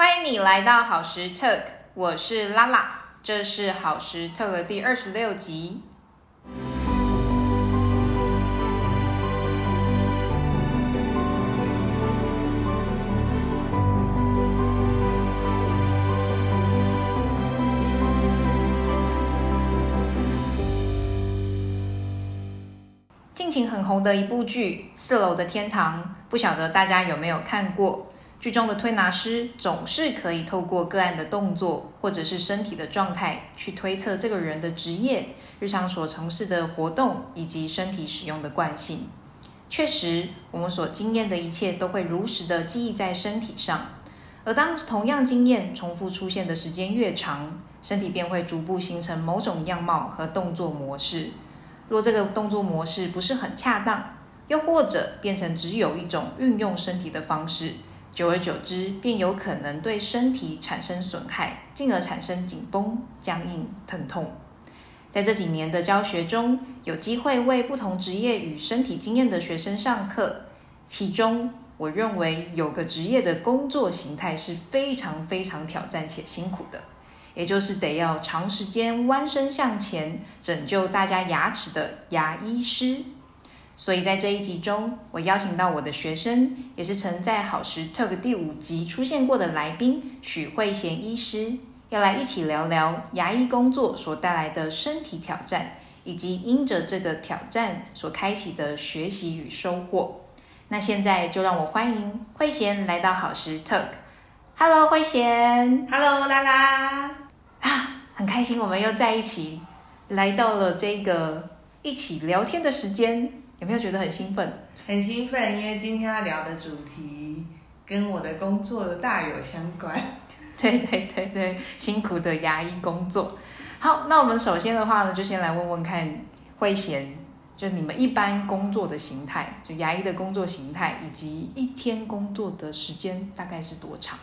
欢迎你来到好时特我是拉拉，这是好时特的第二十六集。近期很红的一部剧《四楼的天堂》，不晓得大家有没有看过？剧中的推拿师总是可以透过个案的动作或者是身体的状态，去推测这个人的职业、日常所从事的活动以及身体使用的惯性。确实，我们所经验的一切都会如实的记忆在身体上。而当同样经验重复出现的时间越长，身体便会逐步形成某种样貌和动作模式。若这个动作模式不是很恰当，又或者变成只有一种运用身体的方式，久而久之便有可能对身体产生损害，进而产生紧绷、僵硬、疼痛。在这几年的教学中，有机会为不同职业与身体经验的学生上课，其中我认为有个职业的工作形态是非常非常挑战且辛苦的。也就是得要长时间弯身向前拯救大家牙齿的牙医师，所以在这一集中，我邀请到我的学生，也是曾在好时 Talk 第五集出现过的来宾许慧贤医师，要来一起聊聊牙医工作所带来的身体挑战，以及因着这个挑战所开启的学习与收获。那现在就让我欢迎慧贤来到好时 Talk。Hello，慧贤。Hello，拉拉。啊，很开心，我们又在一起来到了这个一起聊天的时间，有没有觉得很兴奋？很兴奋，因为今天要聊的主题跟我的工作大有相关。对对对对，辛苦的牙医工作。好，那我们首先的话呢，就先来问问看慧贤，就你们一般工作的形态，就牙医的工作形态，以及一天工作的时间大概是多长？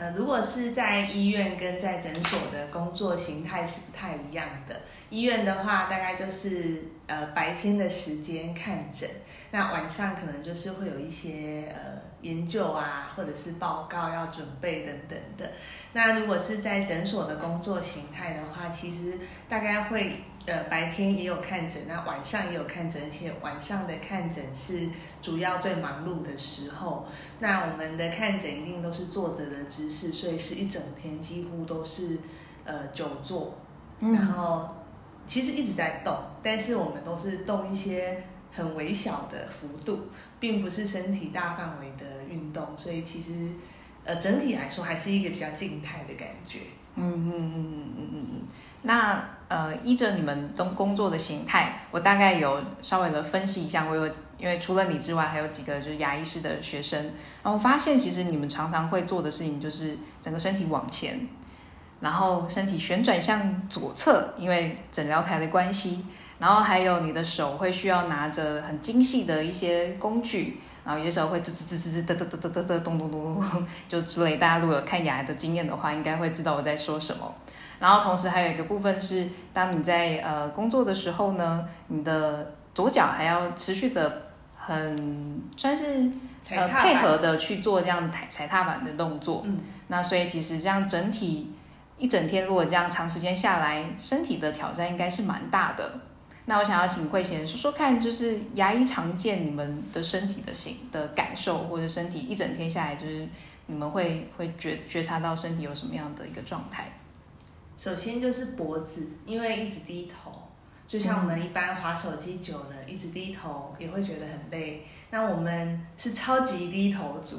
呃，如果是在医院跟在诊所的工作形态是不太一样的。医院的话，大概就是呃白天的时间看诊，那晚上可能就是会有一些呃研究啊，或者是报告要准备等等的。那如果是在诊所的工作形态的话，其实大概会呃白天也有看诊，那晚上也有看诊，而且晚上的看诊是主要最忙碌的时候。那我们的看诊一定都是坐着的姿势，所以是一整天几乎都是呃久坐，然后其实一直在动，但是我们都是动一些很微小的幅度，并不是身体大范围的运动，所以其实呃整体来说还是一个比较静态的感觉。嗯嗯嗯嗯嗯嗯。那呃，依着你们工工作的形态，我大概有稍微的分析一下。我有因为除了你之外，还有几个就是牙医师的学生，然后发现其实你们常常会做的事情就是整个身体往前，然后身体旋转向左侧，因为诊疗台的关系，然后还有你的手会需要拿着很精细的一些工具，然后有时候会吱吱吱吱吱嘚嘚嘚嘚嘚嘚咚咚咚咚，就之类。大家如果有看牙的经验的话，应该会知道我在说什么。然后同时还有一个部分是，当你在呃工作的时候呢，你的左脚还要持续的很算是呃配合的去做这样踩踩踏板的动作。嗯，那所以其实这样整体一整天如果这样长时间下来，身体的挑战应该是蛮大的。那我想要请慧贤说说看，就是牙医常见你们的身体的形的感受，或者身体一整天下来，就是你们会会觉觉察到身体有什么样的一个状态？首先就是脖子，因为一直低头，就像我们一般划手机久了，一直低头也会觉得很累。那我们是超级低头族，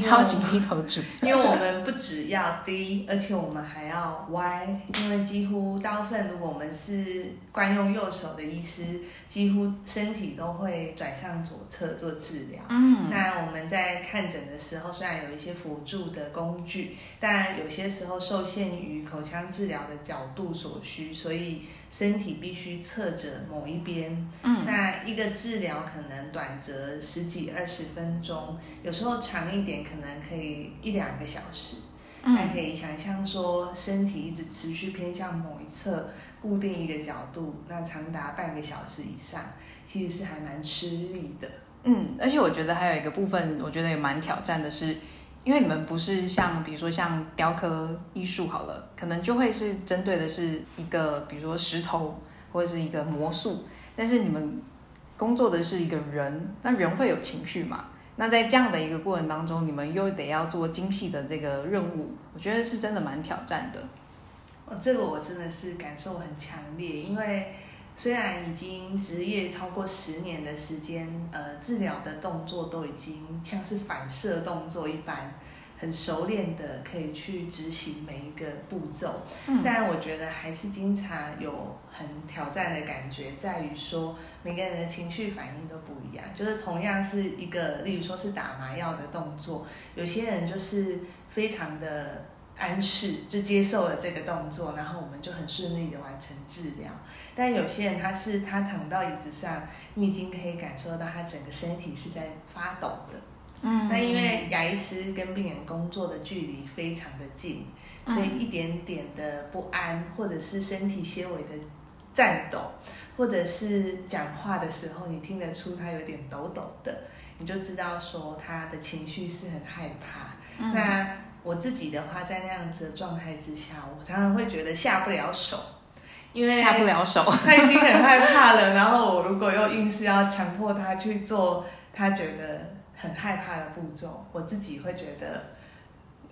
超级低头族，因为我们不只要低，而且我们还要歪，因为几乎大部分如果我们是惯用右手的医师，几乎身体都会转向左侧做治疗。嗯，那我们在看诊的时候，虽然有一些辅助的工具，但有些时候受限于口腔治疗的角度所需，所以身体必须侧着某一边。嗯，那一个治疗可能短则十几二十分钟，有时候长一点，可能可以一两个小时。那可以想象说，身体一直持续偏向某一侧，固定一个角度，那长达半个小时以上，其实是还蛮吃力的。嗯，而且我觉得还有一个部分，我觉得也蛮挑战的是，因为你们不是像比如说像雕刻艺术好了，可能就会是针对的是一个比如说石头或者是一个魔术，但是你们工作的是一个人，那人会有情绪嘛？那在这样的一个过程当中，你们又得要做精细的这个任务，我觉得是真的蛮挑战的。哦，这个我真的是感受很强烈，因为虽然已经职业超过十年的时间，呃，治疗的动作都已经像是反射动作一般，很熟练的可以去执行每一个步骤，嗯但我觉得还是经常有很挑战的感觉，在于说每个人的情绪反应都不一样。就是同样是一个，例如说是打麻药的动作，有些人就是非常的安适，就接受了这个动作，然后我们就很顺利的完成治疗。但有些人他是他躺到椅子上，你已经可以感受到他整个身体是在发抖的。嗯那因为牙医师跟病人工作的距离非常的近，嗯所以一点点的不安，或者是身体纤维的颤抖，或者是讲话的时候，你听得出他有点抖抖的，你就知道说他的情绪是很害怕。嗯那我自己的话，在那样子的状态之下，我常常会觉得下不了手，因为下不了手，他已经很害怕了，然后我如果又硬是要强迫他去做他觉得很害怕的步骤，我自己会觉得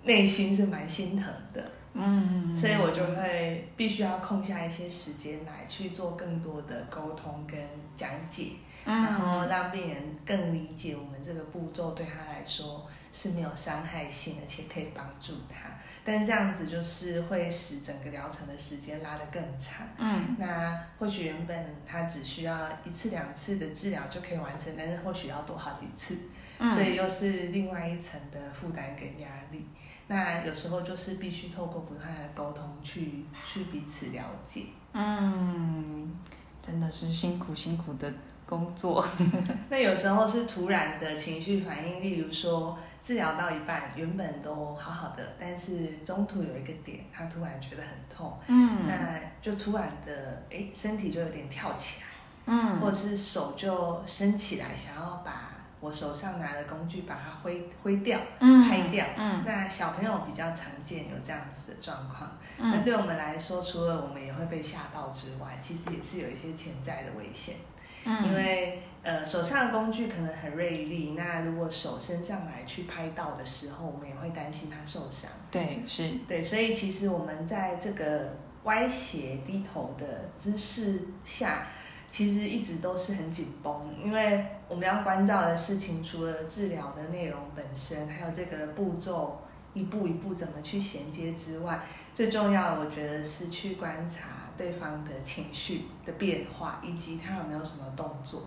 内心是蛮心疼的，嗯，所以我就会必须要空下一些时间来去做更多的沟通跟讲解，然后嗯。让病人更理解我们这个步骤对他来说是没有伤害性，而且可以帮助他。但这样子就是会使整个疗程的时间拉得更长。嗯那或许原本他只需要一次两次的治疗就可以完成，但是或许要多好几次，嗯，所以又是另外一层的负担跟压力。那有时候就是必须透过不断的沟通去去彼此了解。嗯，真的是辛苦辛苦的工作，那有时候是突然的情绪反应，例如说治疗到一半，原本都好好的，但是中途有一个点，他突然觉得很痛，嗯那就突然的，哎，身体就有点跳起来。嗯或者是手就伸起来，想要把我手上拿的工具把它挥挥掉。嗯拍掉嗯那小朋友比较常见有这样子的状况。那嗯对我们来说，除了我们也会被吓到之外，其实也是有一些潜在的危险。嗯，因为呃手上的工具可能很锐利，那如果手伸上来去拍到的时候，我们也会担心他受伤。对是对，所以其实我们在这个歪斜低头的姿势下，其实一直都是很紧绷，因为我们要关照的事情，除了治疗的内容本身，还有这个步骤一步一步怎么去衔接之外，最重要的我觉得是去观察对方的情绪的变化，以及他有没有什么动作。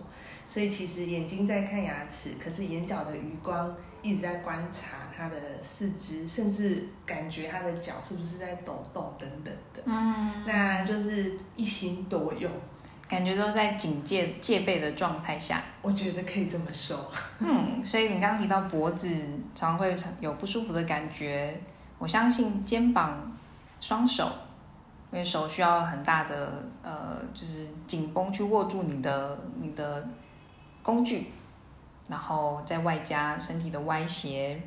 所以其实眼睛在看牙齿，可是眼角的余光一直在观察他的四肢，甚至感觉他的脚是不是在抖动等等的。嗯，那就是一心多用，感觉都在警戒戒备的状态下。我觉得可以这么说。嗯，所以你刚刚提到脖子常会有不舒服的感觉，我相信肩膀、双手，因为手需要很大的呃，就是紧绷去握住你的你的工具，然后再外加身体的歪斜，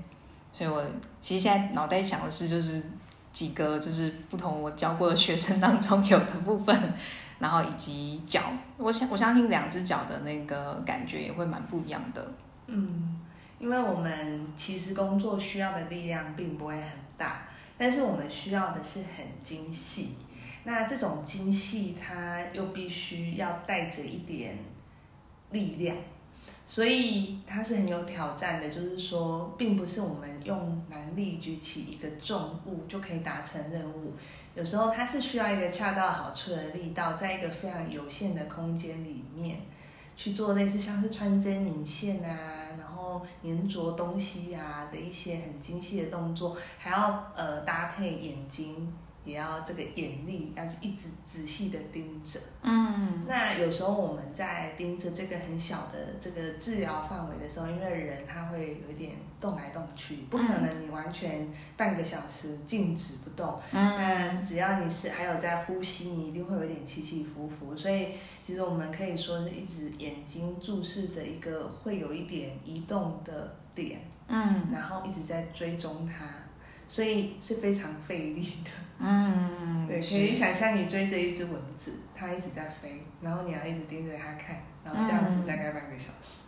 所以我其实现在脑袋想的是就是几个就是不同我教过的学生当中有的部分，然后以及脚，我想我相信两只脚的那个感觉也会蛮不一样的。嗯，因为我们其实工作需要的力量并不会很大，但是我们需要的是很精细。那这种精细，它又必须要带着一点力量，所以它是很有挑战的。就是说，并不是我们用蛮力举起一个重物就可以达成任务。有时候它是需要一个恰到好处的力道，在一个非常有限的空间里面去做类似像是穿针引线啊，然后粘着东西啊的一些很精细的动作，还要呃搭配眼睛，也要这个眼力要一直仔细的盯着。嗯那有时候我们在盯着这个很小的这个治疗范围的时候，因为人他会有一点动来动去，不可能你完全半个小时静止不动。那嗯只要你是还有在呼吸，你一定会有点起起伏伏。所以其实我们可以说是一直眼睛注视着一个会有一点移动的点，嗯，然后一直在追踪它，所以是非常费力的。嗯，对，可以想象你追着一只蚊子，它一直在飞，然后你要一直盯着它看，然后这样子大概半个小时。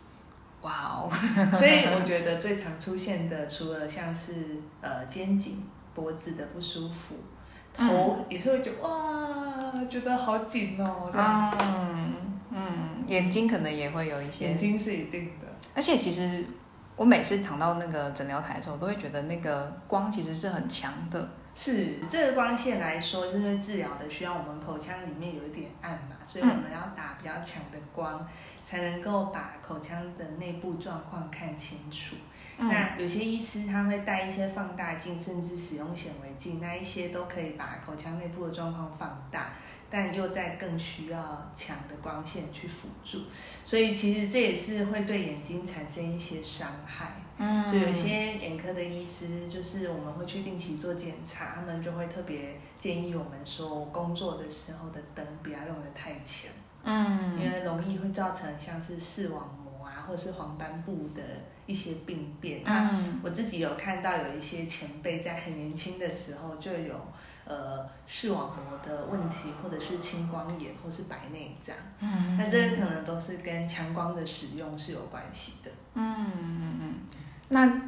哇哦！所以我觉得最常出现的，除了像是呃肩颈、脖子的不舒服，头也是会觉得哇，觉得好紧哦，这样。嗯嗯，眼睛可能也会有一些。眼睛是一定的。而且其实我每次躺到那个诊疗台的时候，都会觉得那个光其实是很强的。是这个光线来说，因为治疗的需要我们口腔里面有一点暗嘛，所以我们要打比较强的光，才能够把口腔的内部状况看清楚。那有些医师他会带一些放大镜，甚至使用显微镜，那一些都可以把口腔内部的状况放大。但又在更需要强的光线去辅助，所以其实这也是会对眼睛产生一些伤害。嗯，就有些眼科的医师，就是我们会去定期做检查，他们就会特别建议我们说，工作的时候的灯不要用的太强。嗯，因为容易会造成像是视网膜啊，或者是黄斑部的一些病变。那，我自己有看到有一些前辈在很年轻的时候就有。呃，视网膜的问题，或者是青光眼，或是白内障，嗯，那这个可能都是跟强光的使用是有关系的。嗯嗯嗯。那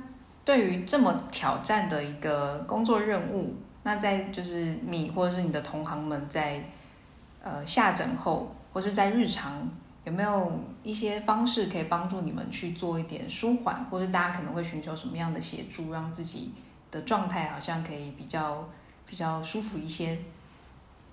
对于这么挑战的一个工作任务，那在就是你或者是你的同行们在呃下诊后，或是在日常，有没有一些方式可以帮助你们去做一点舒缓，或者大家可能会寻求什么样的协助，让自己的状态好像可以比较。比较舒服一些。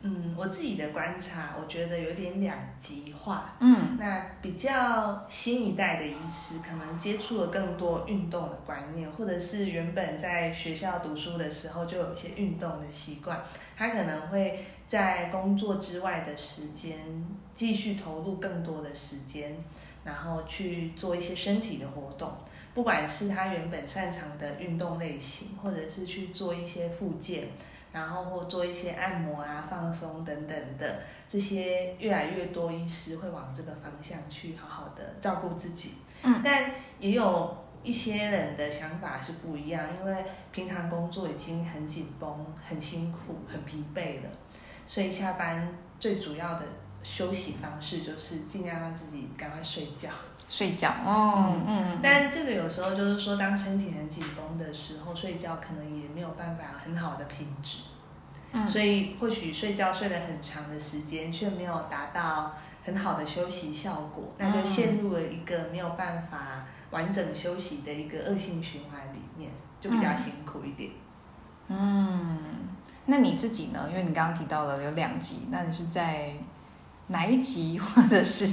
嗯，我自己的观察，我觉得有点两极化。嗯，那比较新一代的医师，可能接触了更多运动的观念，或者是原本在学校读书的时候就有一些运动的习惯，他可能会在工作之外的时间继续投入更多的时间，然后去做一些身体的活动，不管是他原本擅长的运动类型，或者是去做一些复健。然后或做一些按摩啊、放松等等的，这些越来越多医师会往这个方向去好好的照顾自己。嗯，但也有一些人的想法是不一样，因为平常工作已经很紧绷、很辛苦、很疲惫了，所以下班最主要的休息方式就是尽量让自己赶快睡觉。睡觉，哦，嗯，但这个有时候就是说，当身体很紧绷的时候，睡觉可能也没有办法很好的品质，嗯，所以或许睡觉睡了很长的时间，却没有达到很好的休息效果，那就陷入了一个没有办法完整休息的一个恶性循环里面，就比较辛苦一点。嗯，那你自己呢？因为你刚刚提到了有两集，那你是在？哪一集，或者是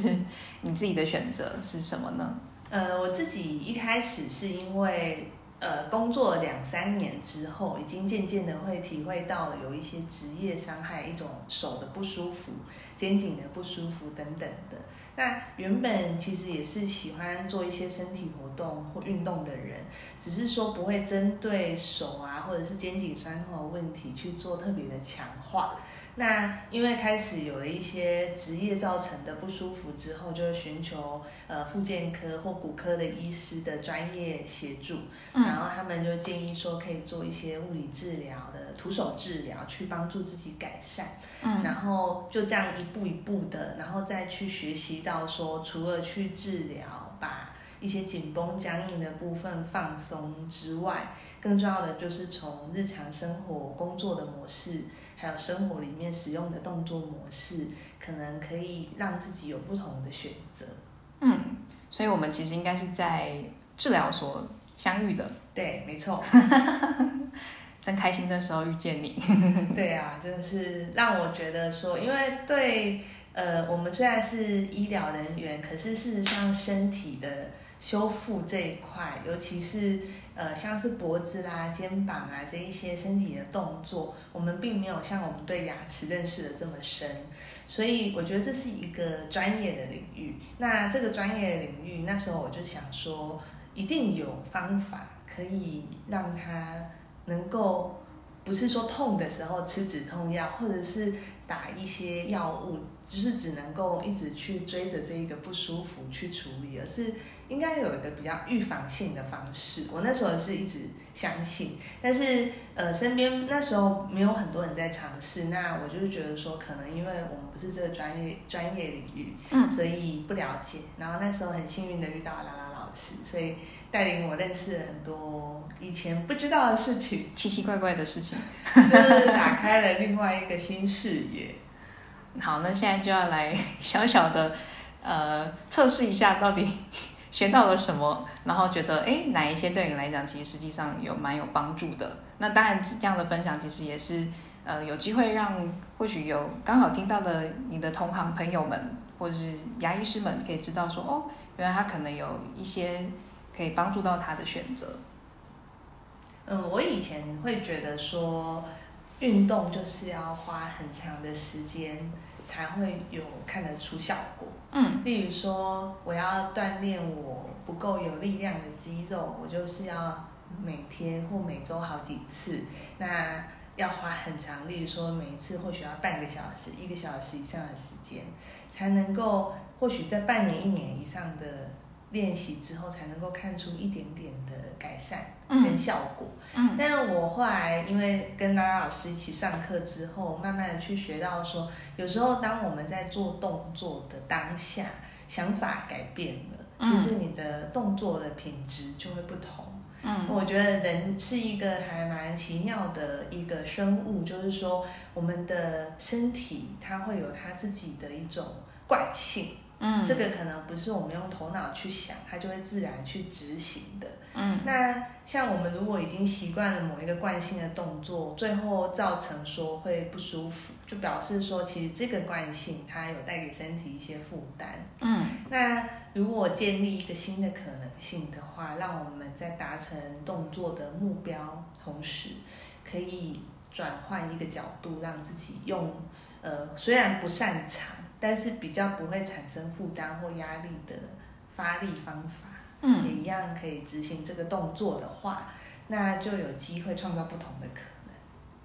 你自己的选择是什么呢？呃，我自己一开始是因为呃工作两三年之后，已经渐渐的会体会到有一些职业伤害，一种手的不舒服、肩颈的不舒服等等的。那原本其实也是喜欢做一些身体活动或运动的人，只是说不会针对手啊或者是肩颈酸痛的问题去做特别的强化。那因为开始有了一些职业造成的不舒服之后，就会寻求呃复健科或骨科的医师的专业协助，然后他们就建议说可以做一些物理治疗的徒手治疗，去帮助自己改善。嗯，然后就这样一步一步的，然后再去学习到说，除了去治疗把一些紧绷僵硬的部分放松之外，更重要的就是从日常生活工作的模式。还有生活里面使用的动作模式，可能可以让自己有不同的选择。嗯，所以我们其实应该是在治疗所相遇的。对，没错。真开心的时候遇见你。对啊，真的是让我觉得说，因为对呃，我们虽然是医疗人员，可是事实上身体的修复这一块，尤其是。呃，像是脖子啦、肩膀啊这一些身体的动作，我们并没有像我们对牙齿认识的这么深，所以我觉得这是一个专业的领域。那这个专业领域，那时候我就想说，一定有方法可以让它能够，不是说痛的时候吃止痛药，或者是打一些药物。就是只能够一直去追着这一个不舒服去处理，而是应该有一个比较预防性的方式。我那时候是一直相信，但是呃，身边那时候没有很多人在尝试，那我就是觉得说，可能因为我们不是这个专业专业领域，嗯所以不了解。然后那时候很幸运的遇到了拉拉老师，所以带领我认识了很多以前不知道的事情，奇奇怪怪的事情。就是打开了另外一个新视野。好，那现在就要来 小小的呃测试一下，到底 学到了什么，然后觉得诶哪一些对你来讲，其实实际上有蛮有帮助的。那当然，这样的分享其实也是呃有机会让或许有刚好听到的你的同行朋友们，或者是牙医师们，可以知道说哦，原来他可能有一些可以帮助到他的选择。嗯，我以前会觉得说，运动就是要花很长的时间才会有看得出效果。嗯例如说，我要锻炼我不够有力量的肌肉，我就是要每天或每周好几次，那要花很长，例如说每一次或许要半个小时、一个小时以上的时间，才能够或许在半年、一年以上的练习之后，才能够看出一点点的改善跟嗯效果。嗯但是我后来因为跟拉拉老师一起上课之后，慢慢的去学到说，有时候当我们在做动作的当下，想法改变了，嗯其实你的动作的品质就会不同。嗯我觉得人是一个还蛮奇妙的一个生物，就是说我们的身体它会有它自己的一种惯性，嗯这个可能不是我们用头脑去想，它就会自然去执行的。嗯那像我们如果已经习惯了某一个惯性的动作，最后造成说会不舒服，就表示说其实这个惯性它有带给身体一些负担。嗯那如果建立一个新的可能性的话，让我们在达成动作的目标同时，可以转换一个角度，让自己用呃虽然不擅长，但是比较不会产生负担或压力的发力方法。嗯也一样可以执行这个动作的话，那就有机会创造不同的可能。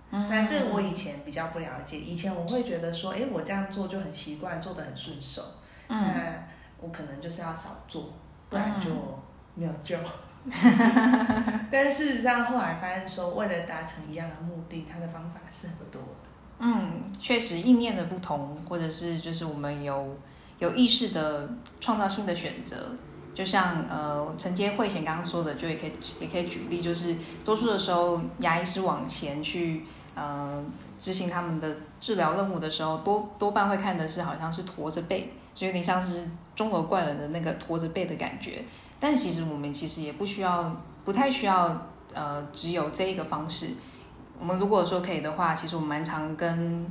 嗯那这个我以前比较不了解，以前我会觉得说，诶，我这样做就很习惯，做的很顺手，嗯那我可能就是要少做，不然就没有救。但事实上后来发现说，为了达成一样的目的，它的方法是很多的。嗯，确实意念的不同，或者是就是我们有有意识的创造性的选择。就像呃承接慧贤刚刚说的，就也可以也可以举例，就是多数的时候牙医师往前去呃执行他们的治疗任务的时候，多多半会看的是好像是驼着背，就有点像是钟楼怪人的那个驼着背的感觉。但其实我们其实也不需要，不太需要呃只有这一个方式。我们如果说可以的话，其实我们蛮常跟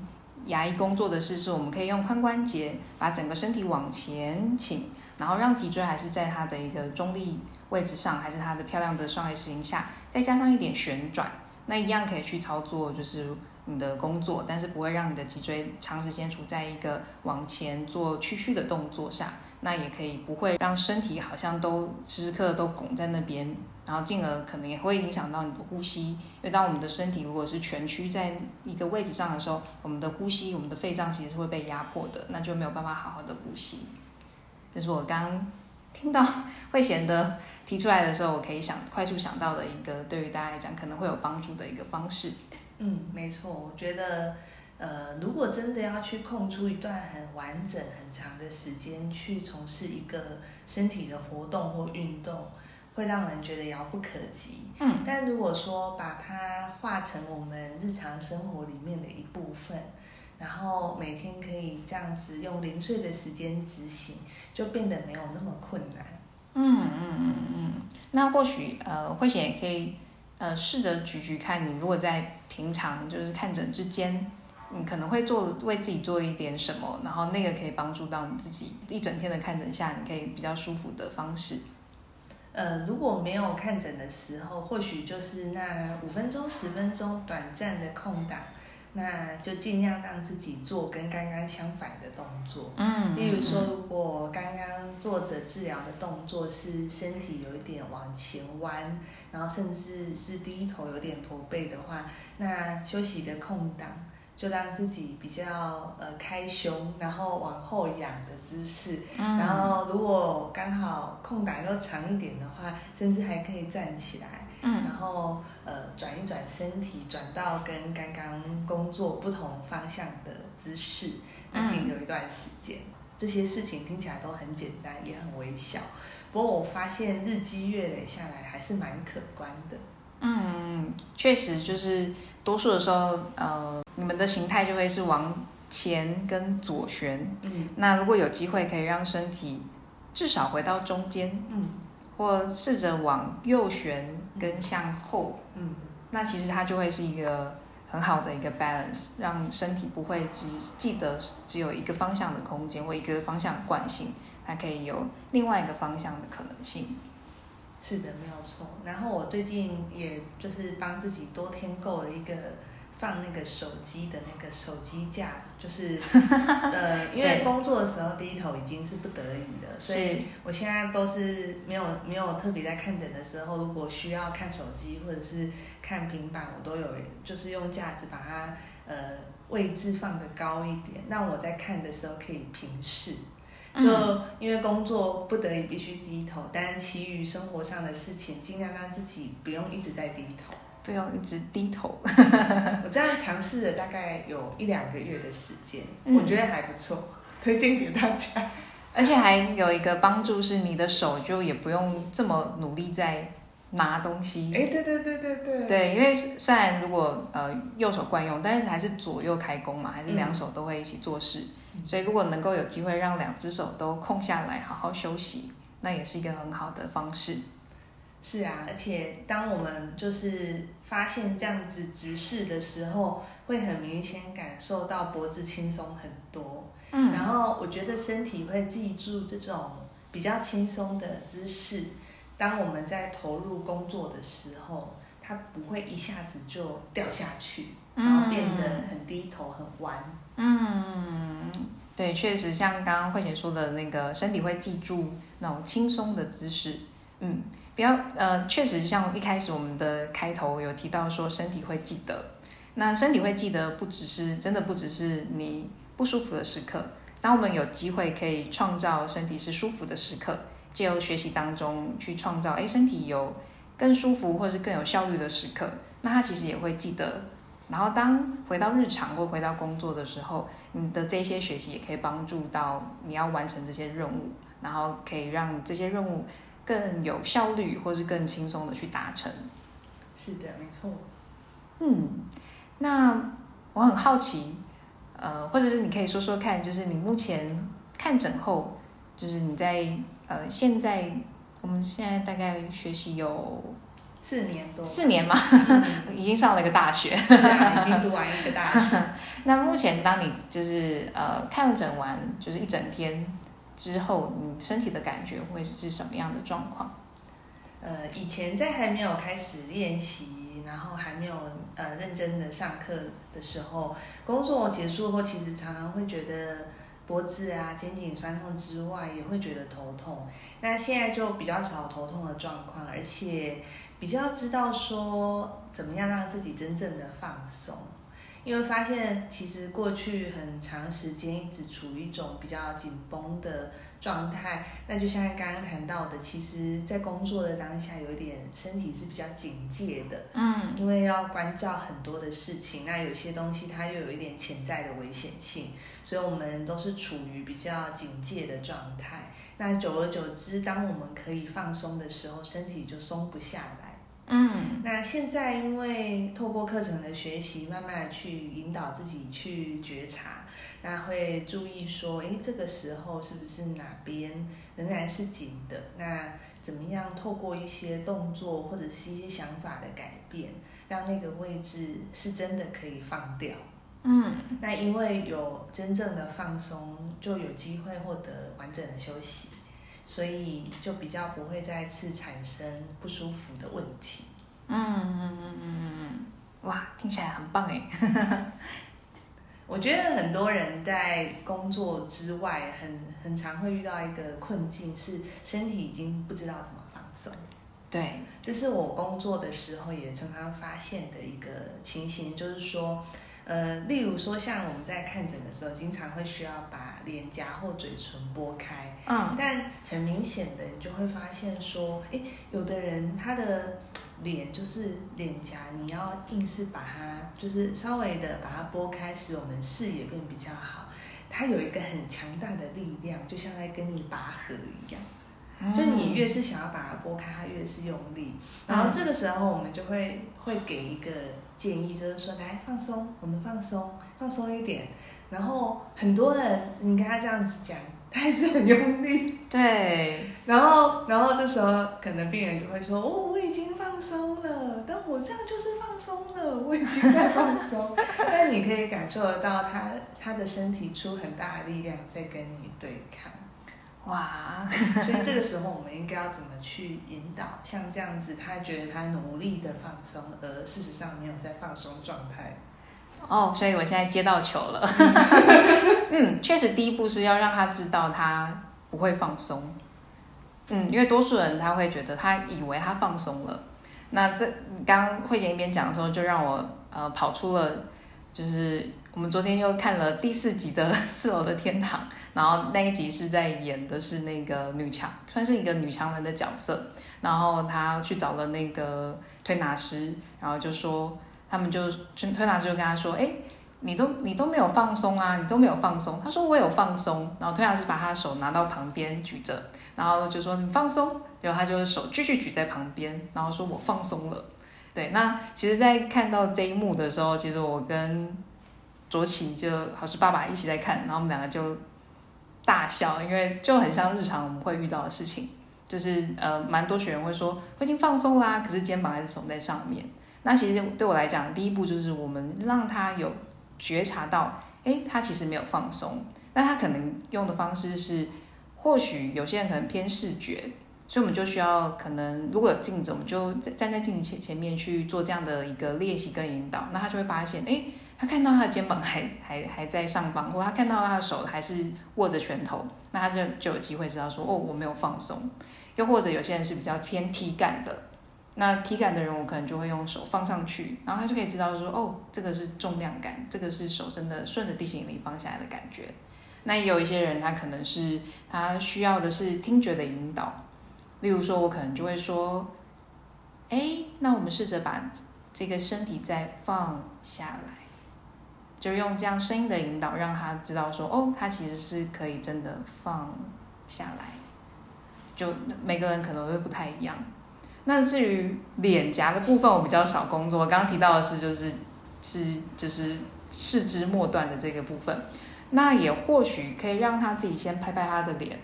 牙医工作的是，是我们可以用髋关节把整个身体往前倾，然后让脊椎还是在它的一个中立位置上，还是它的漂亮的双 S 型下，再加上一点旋转，那一样可以去操作，就是你的工作，但是不会让你的脊椎长时间处在一个往前做屈曲的动作下，那也可以不会让身体好像都时时刻刻都拱在那边，然后进而可能也会影响到你的呼吸，因为当我们的身体如果是蜷曲在一个位置上的时候，我们的呼吸，我们的肺脏其实是会被压迫的，那就没有办法好好的呼吸。这是我刚听到会显得提出来的时候，我可以想快速想到的一个对于大家来讲可能会有帮助的一个方式。嗯，没错，我觉得，呃，如果真的要去空出一段很完整、很长的时间去从事一个身体的活动或运动，会让人觉得遥不可及。嗯但如果说把它化成我们日常生活里面的一部分，然后每天可以这样子用零碎的时间执行，就变得没有那么困难。嗯嗯嗯嗯，那或许呃，慧贤也可以呃试着举举看，你如果在平常就是看诊之间，你可能会做为自己做一点什么，然后那个可以帮助到你自己一整天的看诊下，你可以比较舒服的方式。呃，如果没有看诊的时候，或许就是那五分钟、十分钟短暂的空档，那就尽量让自己做跟刚刚相反的动作。嗯例如说，如果刚刚坐着治疗的动作是身体有一点往前弯，然后甚至是低头有点驼背的话，那休息的空档就让自己比较呃开胸，然后往后仰的姿势。嗯然后如果刚好空档又长一点的话，甚至还可以站起来。嗯然后呃转一转身体，转到跟刚刚工作不同方向的姿势，那停留一段时间。这些事情听起来都很简单，也很微小。不过我发现日积月累下来，还是蛮可观的。嗯，确实就是多数的时候，呃，你们的形态就会是往前跟左旋。嗯那如果有机会可以让身体至少回到中间，嗯或试着往右旋跟向后，嗯，那其实它就会是一个很好的一个 balance，让身体不会只记得只有一个方向的空间或一个方向的惯性，它可以有另外一个方向的可能性。是的，没有错。然后我最近也就是帮自己多添购了一个放那个手机的那个手机架子，就是 呃，因为工作的时候低头已经是不得已了，所以我现在都是没有没有特别在看诊的时候，如果需要看手机或者是看平板，我都有就是用架子把它呃位置放得高一点，让我在看的时候可以平视。就嗯因为工作不得已必须低头，但其余生活上的事情尽量让自己不用一直在低头。不用一直低头。我这样尝试了大概有一两个月的时间，嗯我觉得还不错，推荐给大家。而且还有一个帮助是，你的手就也不用这么努力在拿东西。哎，对对对对对，对，因为虽然如果呃右手惯用，但是还是左右开弓嘛，还是嗯两手都会一起做事。所以如果能够有机会让两只手都空下来，好好休息，那也是一个很好的方式。是啊，而且当我们就是发现这样子直视的时候，会很明显感受到脖子轻松很多。嗯然后我觉得身体会记住这种比较轻松的姿势，当我们在投入工作的时候，它不会一下子就掉下去，然后变得很低头、很弯。嗯，对，确实像刚刚慧姐说的那个，身体会记住那种轻松的姿势。嗯，不要呃，确实像一开始我们的开头有提到说，身体会记得。那身体会记得，不只是真的不只是你不舒服的时刻。当我们有机会可以创造身体是舒服的时刻，借由学习当中去创造，哎，身体有更舒服或是更有效率的时刻，那他其实也会记得。然后当回到日常或回到工作的时候，你的这些学习也可以帮助到你要完成这些任务，然后可以让这些任务更有效率或是更轻松的去达成。是的，没错。嗯，那我很好奇，呃，或者是你可以说说看，就是你目前看诊后，就是你在呃现在我们现在大概学习有四年多，四年嘛，嗯 已经上了一个大学。已经读完一个大学。那目前当你就是呃看诊完就是一整天之后，你身体的感觉会是什么样的状况？呃，以前在还没有开始练习，然后还没有呃认真的上课的时候，工作结束后，其实常常会觉得脖子啊、肩颈酸痛之外，也会觉得头痛。那现在就比较少头痛的状况，而且比较知道说怎么样让自己真正的放松。因为发现其实过去很长时间一直处于一种比较紧绷的状态，那就像刚刚谈到的，其实在工作的当下有一点身体是比较警戒的，嗯因为要关照很多的事情，那有些东西它又有一点潜在的危险性，所以我们都是处于比较警戒的状态。那久而久之，当我们可以放松的时候，身体就松不下来。嗯那现在因为透过课程的学习，慢慢的去引导自己去觉察，那会注意说，诶，这个时候是不是哪边仍然是紧的？那怎么样透过一些动作或者是一些想法的改变，让那个位置是真的可以放掉？嗯那因为有真正的放松，就有机会获得完整的休息，所以就比较不会再次产生不舒服的问题。嗯嗯嗯嗯嗯，哇，听起来很棒哎。我觉得很多人在工作之外很，很常会遇到一个困境，是身体已经不知道怎么放松。对，这是我工作的时候也常常发现的一个情形，就是说，呃，例如说像我们在看诊的时候，经常会需要把脸颊或嘴唇拨开，嗯，但很明显的你就会发现说，诶，有的人他的脸就是脸颊，你要硬是把它就是稍微的把它拨开，使我们视野变比较好。它有一个很强大的力量，就像在跟你拔河一样。就你越是想要把它拨开，它越是用力。然后这个时候，我们就会会给一个建议，就是说，来放松，我们放松，放松一点。然后很多人，你跟他这样子讲，他还是很用力。对。然后，然后这时候可能病人就会说：“哦，我已经放松了，但我这样就是放松了，我已经在放松。” 但你可以感受得到，他他的身体出很大的力量在跟你对抗。哇，所以这个时候我们应该要怎么去引导？像这样子，他觉得他努力的放松，而事实上没有在放松状态。哦，所以我现在接到球了。嗯，确实，第一步是要让他知道他不会放松。嗯，因为多数人他会觉得他以为他放松了。那这刚刚慧姐一边讲的时候，就让我呃跑出了，就是我们昨天又看了第四集的四楼的天堂。然后那一集是在演的是那个女强，算是一个女强人的角色。然后她去找了那个推拿师，然后就说他们就推推拿师就跟他说：“哎，你都你都没有放松啊，你都没有放松。”他说：“我有放松。”然后推拿师把他的手拿到旁边举着，然后就说：“你放松。”然后他就手继续举在旁边，然后说我放松了。对，那其实，在看到这一幕的时候，其实我跟卓奇就好是爸爸一起在看，然后我们两个就。大笑，因为就很像日常我们会遇到的事情，就是呃，蛮多学员会说我已经放松啦，可是肩膀还是耸在上面。那其实对我来讲，第一步就是我们让他有觉察到，哎，他其实没有放松。那他可能用的方式是，或许有些人可能偏视觉，所以我们就需要可能如果有镜子，我们就站在镜子前前面去做这样的一个练习跟引导，那他就会发现，哎。他看到他的肩膀还还还在上方，或他看到他的手还是握着拳头，那他就就有机会知道说，哦，我没有放松。又或者有些人是比较偏体感的，那体感的人，我可能就会用手放上去，然后他就可以知道说，哦，这个是重量感，这个是手真的顺着地心引力放下来的感觉。那也有一些人，他可能是他需要的是听觉的引导，例如说，我可能就会说，哎，那我们试着把这个身体再放下来。就用这样声音的引导，让他知道说，哦，他其实是可以真的放下来。就每个人可能会不太一样。那至于脸颊的部分，我比较少工作。刚刚提到的是，就是是就是四肢末端的这个部分。那也或许可以让他自己先拍拍他的脸，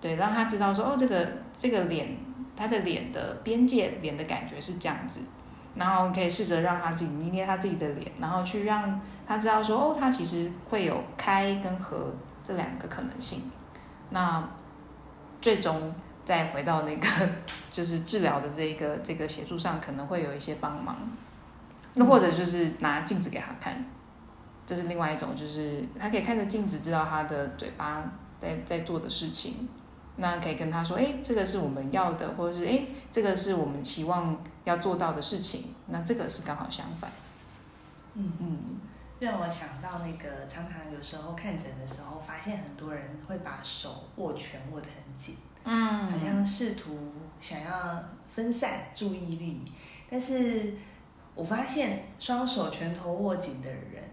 对，让他知道说，哦，这个这个脸，他的脸的边界，脸的感觉是这样子。然后可以试着让他自己捏捏他自己的脸，然后去让。他知道说哦，他其实会有开跟合这两个可能性。那最终再回到那个 就是治疗的这个这个协助上，可能会有一些帮忙。那或者就是拿镜子给他看，这是另外一种，就是他可以看着镜子知道他的嘴巴在在做的事情。那可以跟他说，哎，这个是我们要的，或者是哎，这个是我们期望要做到的事情。那这个是刚好相反。嗯嗯。让我想到那个，常常有时候看诊的时候，发现很多人会把手握拳握得很紧，嗯，好像试图想要分散注意力。但是我发现双手拳头握紧的人，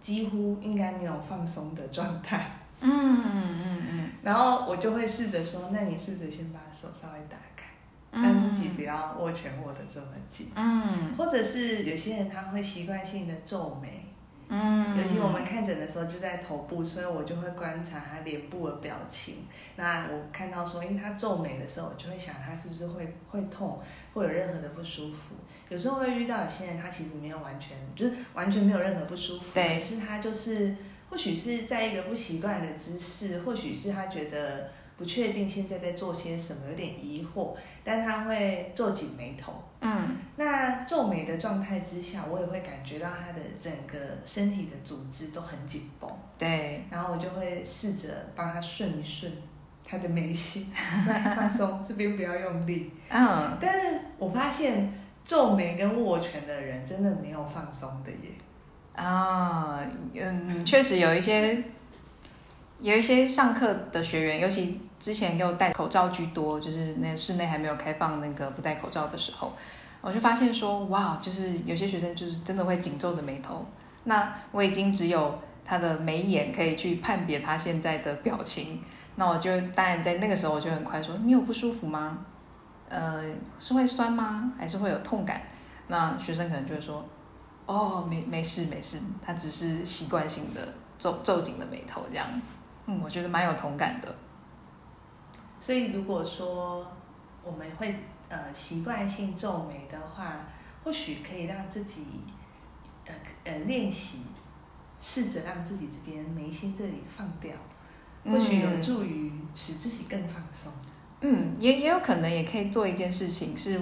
几乎应该没有放松的状态。嗯嗯嗯。然后我就会试着说：“那你试着先把手稍微打开，让自己不要握拳握得这么紧。”嗯。或者是有些人他会习惯性的皱眉。嗯，尤其我们看诊的时候就在头部，所以我就会观察他脸部的表情。那我看到说，因为他皱眉的时候，我就会想他是不是会会痛，会有任何的不舒服。有时候会遇到有些人，他其实没有完全，就是完全没有任何不舒服，对，是他就是或许是在一个不习惯的姿势，或许是他觉得。不确定现在在做些什么，有点疑惑，但他会皱紧眉头。嗯，那皱眉的状态之下，我也会感觉到他的整个身体的组织都很紧绷。对，然后我就会试着帮他顺一顺他的眉心，放松，这边不要用力。嗯，但是我发现皱眉跟握拳的人真的没有放松的耶。啊，嗯，确实有一些有一些上课的学员，尤其之前又戴口罩居多，就是那室内还没有开放那个不戴口罩的时候，我就发现说，哇，就是有些学生就是真的会紧皱的眉头。那我已经只有他的眉眼可以去判别他现在的表情。那我就当然在那个时候我就很快说，你有不舒服吗？呃，是会酸吗？还是会有痛感？那学生可能就会说。哦，没没事没事，他只是习惯性的皱皱紧了眉头这样，嗯，我觉得蛮有同感的。所以如果说我们会呃习惯性皱眉的话，或许可以让自己呃呃练习，试着让自己这边眉心这里放掉，或许有助于使自己更放松。嗯，也也有可能也可以做一件事情，是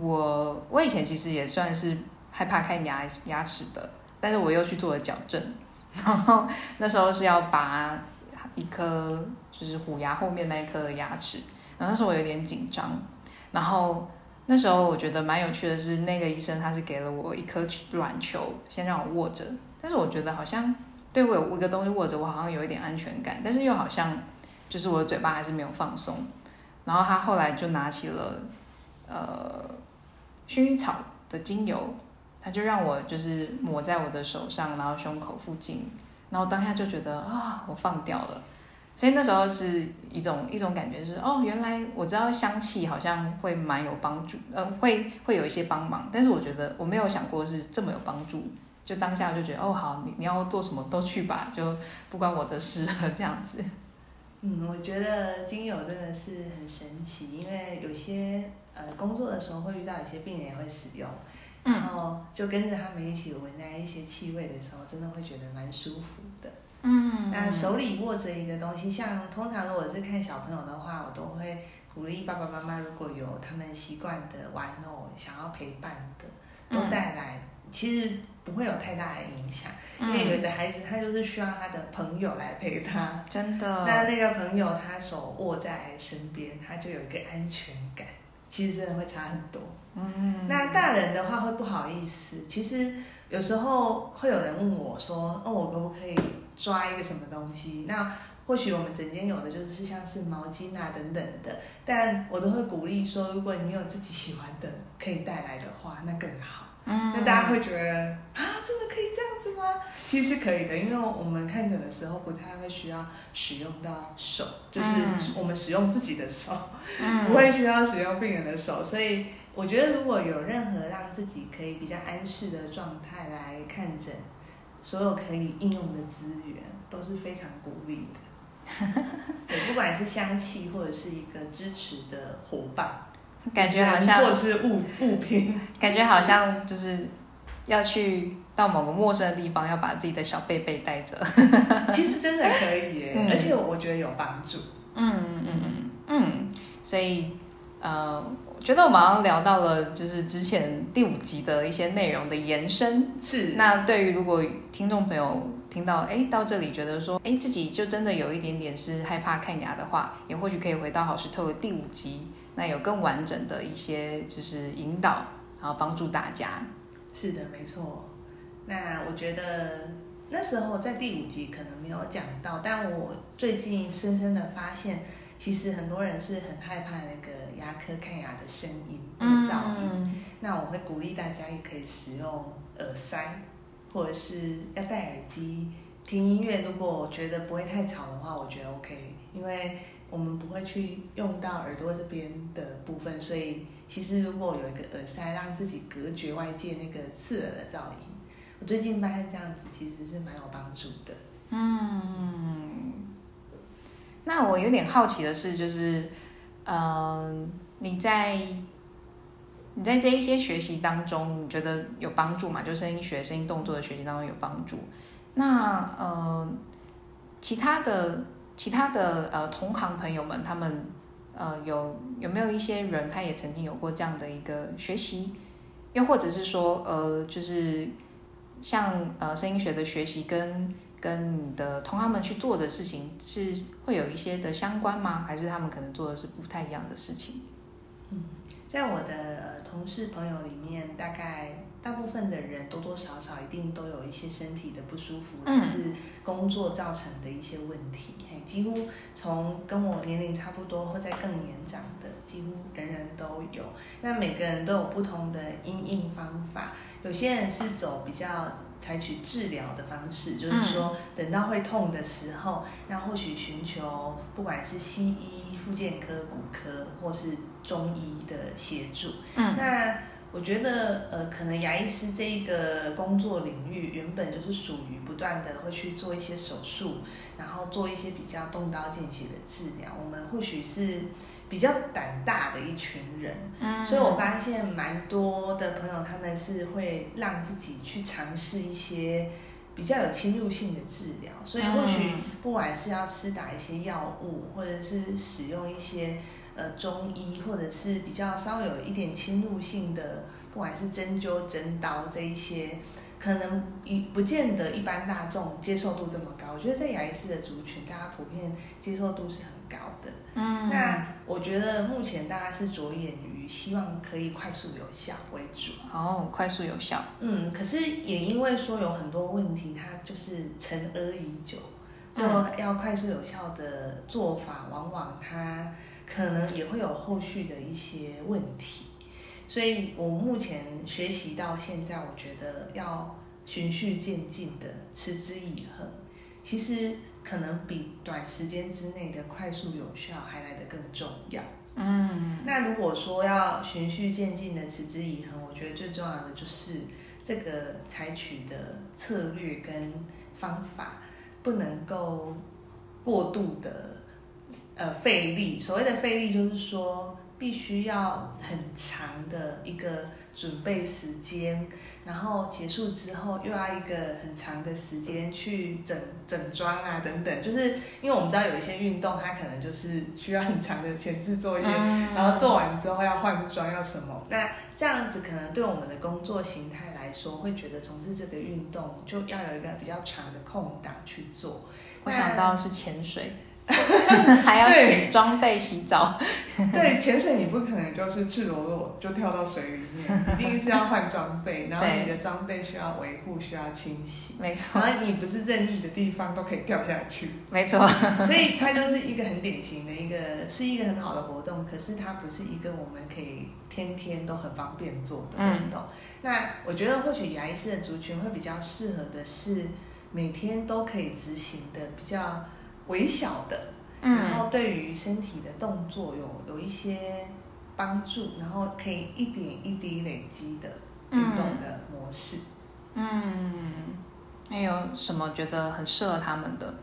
我我以前其实也算是。害怕看牙牙齿的，但是我又去做了矫正，然后那时候是要拔一颗就是虎牙后面那一颗牙齿，然后那时候我有点紧张，然后那时候我觉得蛮有趣的是，那个医生他是给了我一颗软球，先让我握着，但是我觉得好像对我有一个东西握着，我好像有一点安全感，但是又好像就是我的嘴巴还是没有放松，然后他后来就拿起了呃薰衣草的精油。他就让我就是抹在我的手上，然后胸口附近，然后当下就觉得啊，我放掉了。所以那时候是一种一种感觉是哦，原来我知道香气好像会蛮有帮助，呃，会会有一些帮忙。但是我觉得我没有想过是这么有帮助。就当下就觉得哦，好，你你要做什么都去吧，就不关我的事了这样子。嗯，我觉得精油真的是很神奇，因为有些呃工作的时候会遇到一些病人也会使用。然后就跟着他们一起闻在一些气味的时候，真的会觉得蛮舒服的。嗯，那手里握着一个东西，像通常如果是看小朋友的话，我都会鼓励爸爸妈妈如果有他们习惯的玩偶，想要陪伴的，都带来，其实不会有太大的影响。因为有的孩子他就是需要他的朋友来陪他，真的。那那个朋友他手握在身边，他就有一个安全感。其实真的会差很多。嗯，那大人的话会不好意思。其实有时候会有人问我说：“哦，我可不可以抓一个什么东西？”那或许我们整间有的就是像是毛巾啊等等的，但我都会鼓励说，如果你有自己喜欢的可以带来的话，那更好。嗯那大家会觉得啊，真的可以这样子吗？其实是可以的，因为我们看诊的时候不太会需要使用到手，就是我们使用自己的手，不会需要使用病人的手。所以我觉得如果有任何让自己可以比较安适的状态来看诊，所有可以应用的资源都是非常鼓励的。对，不管是香气或者是一个支持的伙伴。感觉好像，或者是物物品，感觉好像就是要去到某个陌生的地方，要把自己的小贝贝带着。其实真的可以耶，而且我觉得有帮助。嗯嗯嗯嗯，所以呃，我觉得我们好像聊到了就是之前第五集的一些内容的延伸。是。那对于如果听众朋友听到哎到这里觉得说哎自己就真的有一点点是害怕看牙的话，也或许可以回到好石头的第五集。那有更完整的一些就是引导，然后帮助大家。是的，没错。那我觉得那时候在第五集可能没有讲到，但我最近深深的发现，其实很多人是很害怕那个牙科看牙的声音、噪音。那我会鼓励大家也可以使用耳塞，或者是要戴耳机听音乐。如果我觉得不会太吵的话，我觉得 OK，因为。我们不会去用到耳朵这边的部分，所以其实如果有一个耳塞，让自己隔绝外界那个刺耳的噪音，我最近发现这样子其实是蛮有帮助的。嗯，那我有点好奇的是，就是，嗯，你在你在这一些学习当中，你觉得有帮助吗？就声音学、声音动作的学习当中有帮助？那呃，其他的。其他的呃同行朋友们，他们呃有有没有一些人，他也曾经有过这样的一个学习，又或者是说呃就是像呃声音学的学习跟跟你的同行们去做的事情是会有一些的相关吗？还是他们可能做的是不太一样的事情？嗯，在我的同事朋友里面，大概。大部分的人多多少少一定都有一些身体的不舒服，嗯来自工作造成的一些问题。嘿，几乎从跟我年龄差不多或在更年长的，几乎人人都有。那每个人都有不同的因应方法，有些人是走比较采取治疗的方式，就是说等到会痛的时候，那或许寻求不管是西医、复健科、骨科或是中医的协助。嗯那我觉得，呃，可能牙医师这一个工作领域原本就是属于不断的会去做一些手术，然后做一些比较动刀见血的治疗。我们或许是比较胆大的一群人，嗯所以我发现蛮多的朋友他们是会让自己去尝试一些比较有侵入性的治疗，所以或许嗯不管是要施打一些药物，或者是使用一些呃中医，或者是比较稍微有一点侵入性的，不管是针灸、针刀这一些。可能一不见得一般大众接受度这么高，我觉得在牙医师的族群，大家普遍接受度是很高的。嗯。那我觉得目前大家是着眼于希望可以快速有效为主，哦，快速有效，嗯，可是也因为说有很多问题，它就是沉疴已久，就嗯要快速有效的做法，往往它可能也会有后续的一些问题，所以我目前学习到现在，我觉得要循序渐进的持之以恒，其实可能比短时间之内的快速有效还来得更重要。嗯那如果说要循序渐进的持之以恒，我觉得最重要的就是这个采取的策略跟方法不能够过度的呃费力。所谓的费力，就是说必须要很长的一个准备时间，然后结束之后又要一个很长的时间去整整装啊等等。就是因为我们知道有一些运动，它可能就是需要很长的前置作业，嗯然后做完之后要换装要什么？那这样子可能对我们的工作形态来说，会觉得从事这个运动就要有一个比较长的空档去做。我想到是潜水，还要洗装备、洗澡，对潜水，你不可能就是赤裸裸就跳到水里面，一定是要换装备，然后你的装备需要维护，需要清洗。没错，然后你不是任意的地方都可以掉下去，没错，所以它就是一个很典型的一个，是一个很好的活动，可是它不是一个我们可以天天都很方便做的活动。那我觉得或许牙医师的族群会比较适合的是每天都可以执行的比较微小的，然嗯后对于身体的动作有有一些帮助，然后可以一点一滴累积的运动的模式。嗯，还有什么觉得很适合他们的？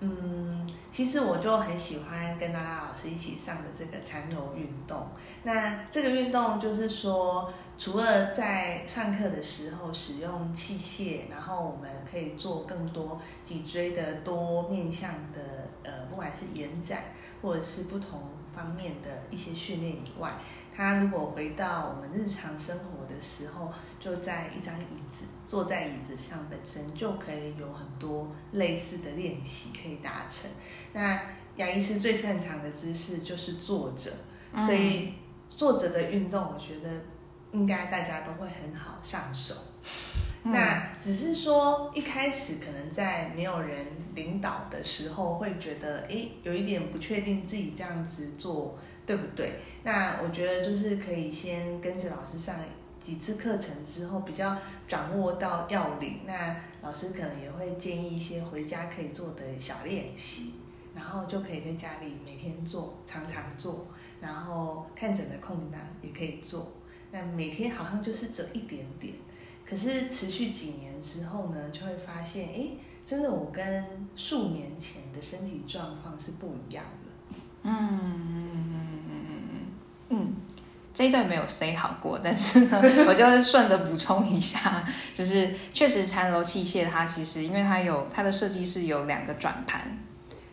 嗯，其实我就很喜欢跟拉拉老师一起上的这个缠柔运动。那这个运动就是说，除了在上课的时候使用器械，然后我们可以做更多脊椎的多面向的，呃，不管是延展或者是不同方面的一些训练以外，它如果回到我们日常生活的时候，就在一张椅子，坐在椅子上本身就可以有很多类似的练习可以达成。那牙医师最擅长的姿势就是坐着，嗯所以坐着的运动，我觉得应该大家都会很好上手。嗯那只是说一开始可能在没有人领导的时候，会觉得诶有一点不确定自己这样子做对不对？那我觉得就是可以先跟着老师上几次课程之后，比较掌握到要领。那老师可能也会建议一些回家可以做的小练习，然后就可以在家里每天做，常常做，然后看诊的空档也可以做。那每天好像就是这一点点。可是持续几年之后呢，就会发现，哎，真的我跟数年前的身体状况是不一样的。嗯，这一段没有 say 好过，但是呢，我就顺着补充一下，就是确实缠楼器械它其实因为它有它的设计是有两个转盘，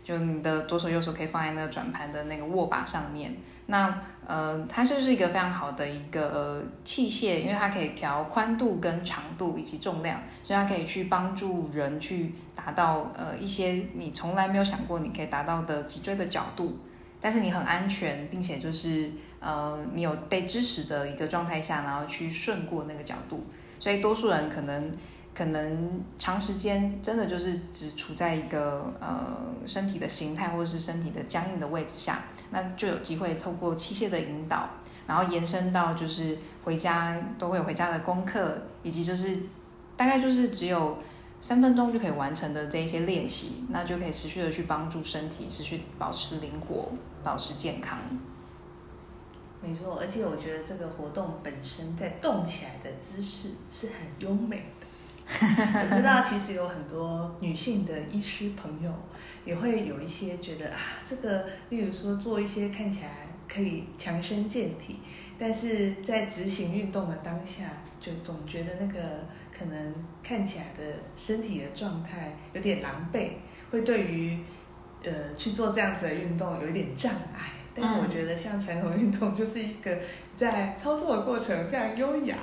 就你的左手右手可以放在那个转盘的那个握把上面。那呃，它就是一个非常好的一个、呃、器械，因为它可以调宽度跟长度以及重量，所以它可以去帮助人去达到呃一些你从来没有想过你可以达到的脊椎的角度，但是你很安全，并且就是呃你有被支持的一个状态下，然后去顺过那个角度。所以多数人可能可能长时间真的就是只处在一个呃身体的形态或者是身体的僵硬的位置下，那就有机会透过器械的引导，然后延伸到就是回家都会有回家的功课，以及就是大概就是只有三分钟就可以完成的这一些练习，那就可以持续的去帮助身体持续保持灵活，保持健康。没错，而且我觉得这个活动本身在动起来的姿势是很优美的。我知道，其实有很多女性的医师朋友也会有一些觉得啊，这个，例如说做一些看起来可以强身健体，但是在执行运动的当下，就总觉得那个可能看起来的身体的状态有点狼狈，会对于呃去做这样子的运动有一点障碍。但是我觉得像传统运动就是一个在操作的过程非常优雅，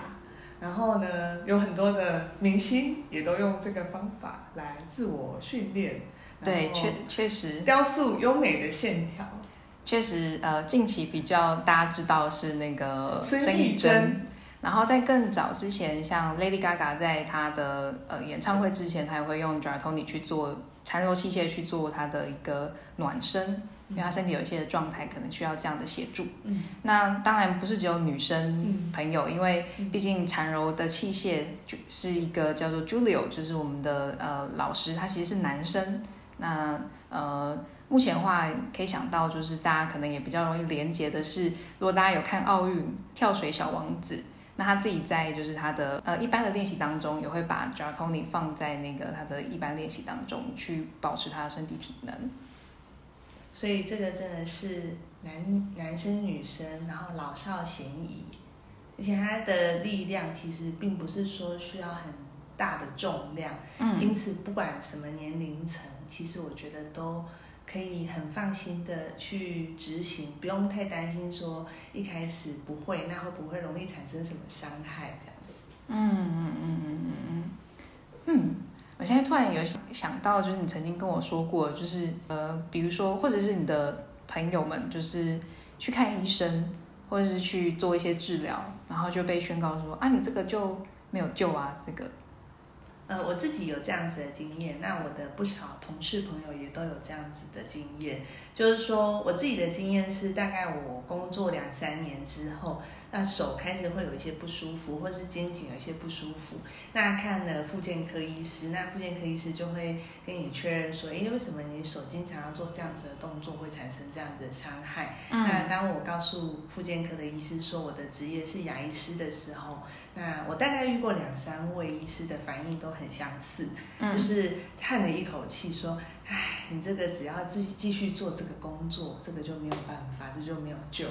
然后呢，有很多的明星也都用这个方法来自我训练。对，确确实雕塑优美的线条。确实，呃，近期比较大家知道是那个孙艺珍，然后在更早之前，像 Lady Gaga 在她的呃演唱会之前，她也会用 i 去做缠柔器械去做她的一个暖身。因为他身体有一些的状态，可能需要这样的协助。嗯，那当然不是只有女生朋友，因为毕竟缠柔的器械就是一个叫做 Julio，就是我们的呃老师，他其实是男生。那呃，目前的话可以想到，就是大家可能也比较容易连接的是，如果大家有看奥运跳水小王子，那他自己在就是他的呃一般的练习当中，也会把 j a t o n i 放在那个他的一般练习当中，去保持他的身体体能。所以这个真的是男男生女生，然后老少咸宜，而且它的力量其实并不是说需要很大的重量，嗯，因此不管什么年龄层，其实我觉得都可以很放心的去执行，不用太担心说一开始不会，那会不会容易产生什么伤害这样子？嗯嗯嗯嗯嗯嗯，嗯。我现在突然有想到，就是你曾经跟我说过，就是呃，比如说，或者是你的朋友们，就是去看医生，或者是去做一些治疗，然后就被宣告说啊，你这个就没有救啊，这个。呃，我自己有这样子的经验，那我的不少同事朋友也都有这样子的经验，就是说我自己的经验是，大概我工作两三年之后。那手开始会有一些不舒服，或是肩颈有一些不舒服。那看了复健科医师，那复健科医师就会跟你确认说，哎，为什么你手经常要做这样子的动作，会产生这样子的伤害？那当我告诉复健科的医师说我的职业是牙医师的时候，那我大概遇过两三位医师的反应都很相似，就是叹了一口气说，唉，你这个只要继继续做这个工作，这个就没有办法，这就没有救，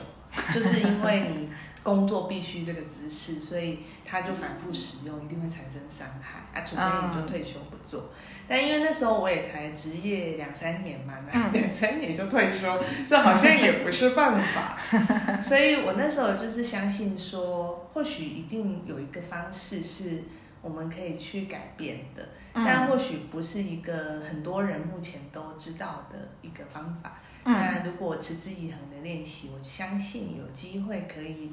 就是因为你。工作必须这个姿势，所以他就反复使用，一定会产生伤害啊！除非你就退休不做。但因为那时候我也才职业两三年嘛，两三年就退休，这好像也不是办法。所以我那时候就是相信说，或许一定有一个方式是我们可以去改变的，但或许不是一个很多人目前都知道的一个方法。那如果持之以恒的练习，我相信有机会可以。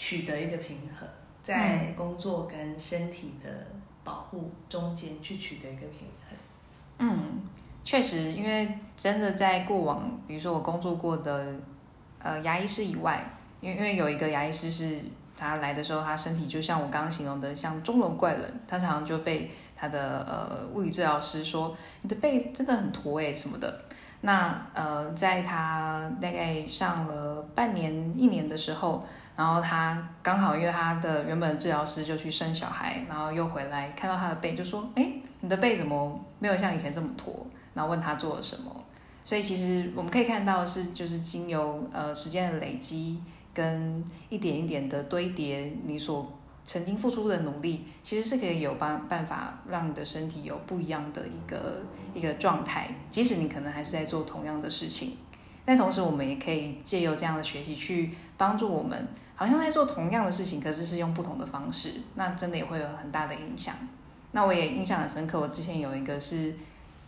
取得一个平衡，在工作跟身体的保护中间去取得一个平衡。嗯，确实，因为真的在过往，比如说我工作过的呃牙医师以外，因为因为有一个牙医师是他来的时候，他身体就像我刚刚形容的，像钟楼怪人，他常常就被他的呃物理治疗师说你的背真的很驼诶什么的。那呃，在他大概上了半年一年的时候。然后他刚好，因为他的原本治疗师就去生小孩，然后又回来看到他的背，就说：“哎，你的背怎么没有像以前这么驼？”然后问他做了什么。所以其实我们可以看到是，就是经由呃时间的累积跟一点一点的堆叠，你所曾经付出的努力，其实是可以有办办法让你的身体有不一样的一个一个状态。即使你可能还是在做同样的事情，但同时我们也可以借由这样的学习去帮助我们。好像在做同样的事情，可是是用不同的方式，那真的也会有很大的影响。那我也印象很深刻，我之前有一个是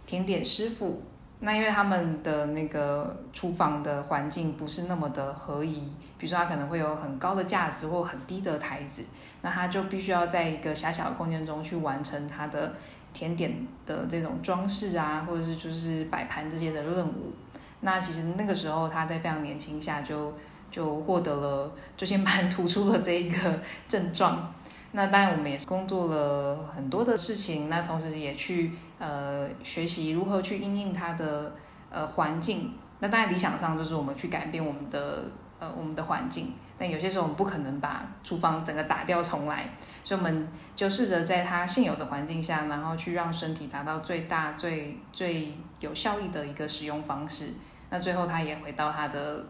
甜点师傅，那因为他们的那个厨房的环境不是那么的合宜，比如说他可能会有很高的架子或很低的台子，那他就必须要在一个狭小的空间中去完成他的甜点的这种装饰啊，或者是就是摆盘这些的任务。那其实那个时候他在非常年轻下就就获得了椎间盘突出的这一个症状。那当然我们也是工作了很多的事情，那同时也去。呃，学习如何去应应它的呃环境，那当然理想上就是我们去改变我们的呃我们的环境，但有些时候我们不可能把厨房整个打掉重来，所以我们就试着在它现有的环境下，然后去让身体达到最大最最有效益的一个使用方式。那最后他也回到他的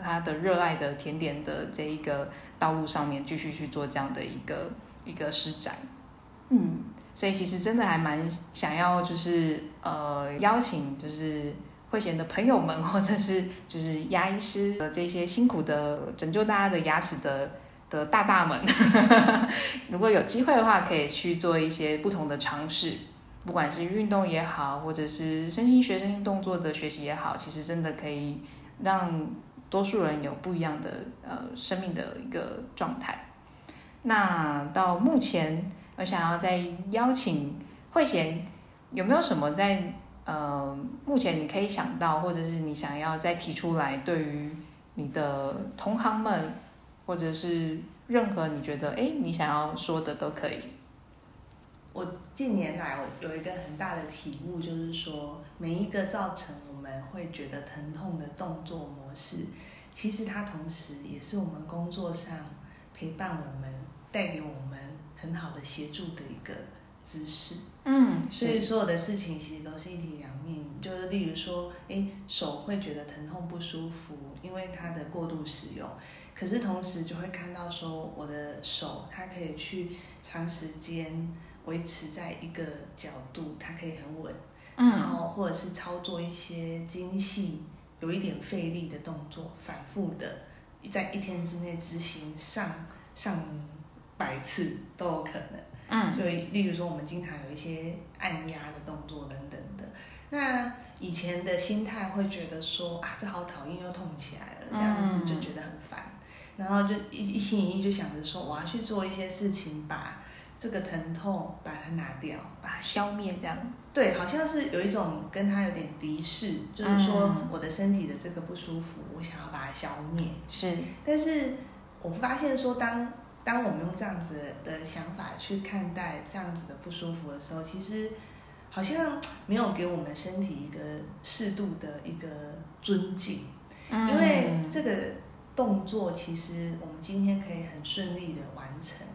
他的热爱的甜点的这一个道路上面，继续去做这样的一个一个施展。嗯。所以其实真的还蛮想要，就是呃邀请，就是慧贤的朋友们，或者是就是牙医师的这些辛苦的拯救大家的牙齿的的大大们，如果有机会的话，可以去做一些不同的尝试，不管是运动也好，或者是身心学生动作的学习也好，其实真的可以让多数人有不一样的呃生命的一个状态。那到目前。我想要再邀请慧贤，有没有什么在呃目前你可以想到，或者是你想要再提出来，对于你的同行们，或者是任何你觉得哎你想要说的都可以。我近年来我有一个很大的体悟，就是说每一个造成我们会觉得疼痛的动作模式，其实它同时也是我们工作上陪伴我们、带给我们。很好的协助的一个姿势，嗯，所以所有的事情其实都是一体两面。就是例如说，哎，手会觉得疼痛不舒服，因为它的过度使用。可是同时就会看到说，我的手它可以去长时间维持在一个角度，它可以很稳，嗯，然后或者是操作一些精细、有一点费力的动作，反复的在一天之内执行上上。百次都有可能，嗯，所以例如说，我们经常有一些按压的动作等等的。那以前的心态会觉得说啊，这好讨厌，又痛起来了，这样子就觉得很烦，然后就一一心一意就想着说，我要去做一些事情，把这个疼痛把它拿掉，把它消灭，这样。对，好像是有一种跟他有点敌视，就是说我的身体的这个不舒服，我想要把它消灭。是，但是我发现说当。当我们用这样子的想法去看待这样子的不舒服的时候，其实好像没有给我们身体一个适度的一个尊敬，因为这个动作其实我们今天可以很顺利的完成，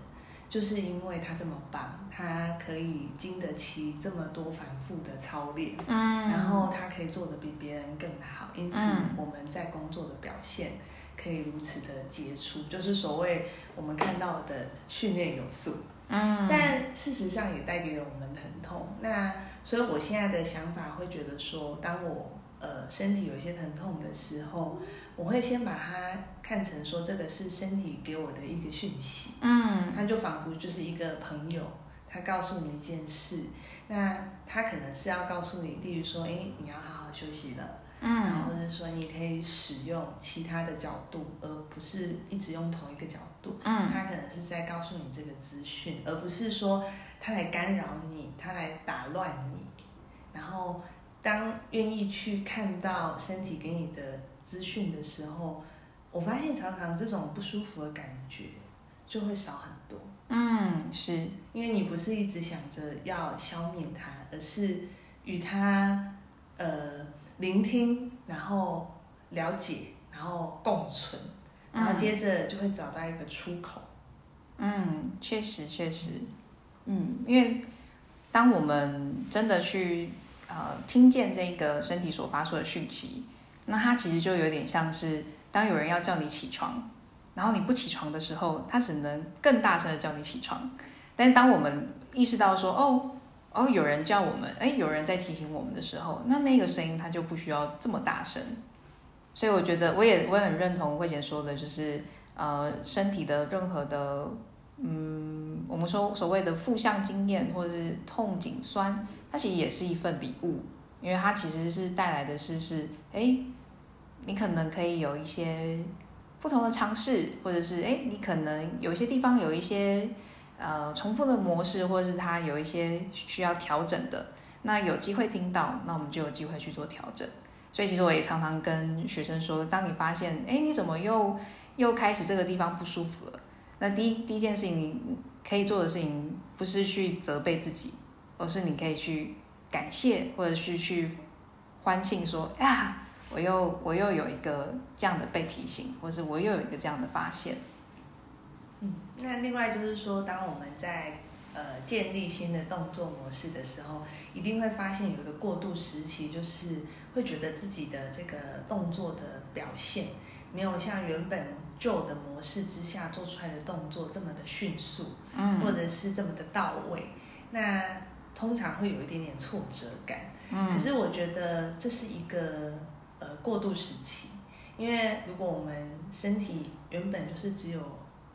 就是因为它这么棒，它可以经得起这么多反复的操练，嗯，然后它可以做的比别人更好，因此我们在工作的表现。可以如此的杰出，就是所谓我们看到的训练有素。嗯，但事实上也带给了我们疼痛。那所以我现在的想法会觉得说，当我呃身体有一些疼痛的时候，我会先把它看成说这个是身体给我的一个讯息。嗯，它就仿佛就是一个朋友，他告诉你一件事，那他可能是要告诉你，例如说，哎，你要好好休息了。嗯，或者说你可以使用其他的角度，而不是一直用同一个角度。嗯，他可能是在告诉你这个资讯，而不是说他来干扰你，他来打乱你。然后，当愿意去看到身体给你的资讯的时候，我发现常常这种不舒服的感觉就会少很多。嗯，是因为你不是一直想着要消灭它，而是与它呃。聆听，然后了解，然后共存，然后接着就会找到一个出口。嗯，确实确实，嗯，因为当我们真的去呃听见这个身体所发出的讯息，那它其实就有点像是当有人要叫你起床，然后你不起床的时候，它只能更大声的叫你起床。但是当我们意识到说，哦。哦，有人叫我们，哎，有人在提醒我们的时候，那那个声音它就不需要这么大声。所以我觉得，我也我也很认同慧姐说的，就是呃，身体的任何的，嗯，我们说所谓的负向经验或者是痛、颈、酸，它其实也是一份礼物。因为它其实是带来的是是，哎，你可能可以有一些不同的尝试，或者是哎，你可能有一些地方有一些呃重复的模式，或者是它有一些需要调整的。那有机会听到，那我们就有机会去做调整。所以其实我也常常跟学生说，当你发现哎，你怎么又又开始这个地方不舒服了？那第一第一件事情，你可以做的事情不是去责备自己，而是你可以去感谢，或者是去欢庆，说呀，我又我又有一个这样的被提醒，或是我又有一个这样的发现。嗯，那另外就是说，当我们在呃建立新的动作模式的时候，一定会发现有一个过渡时期，就是会觉得自己的这个动作的表现没有像原本。旧的模式之下做出来的动作这么的迅速，嗯，或者是这么的到位，那通常会有一点点挫折感。嗯，可是我觉得这是一个呃过渡时期，因为如果我们身体原本就是只有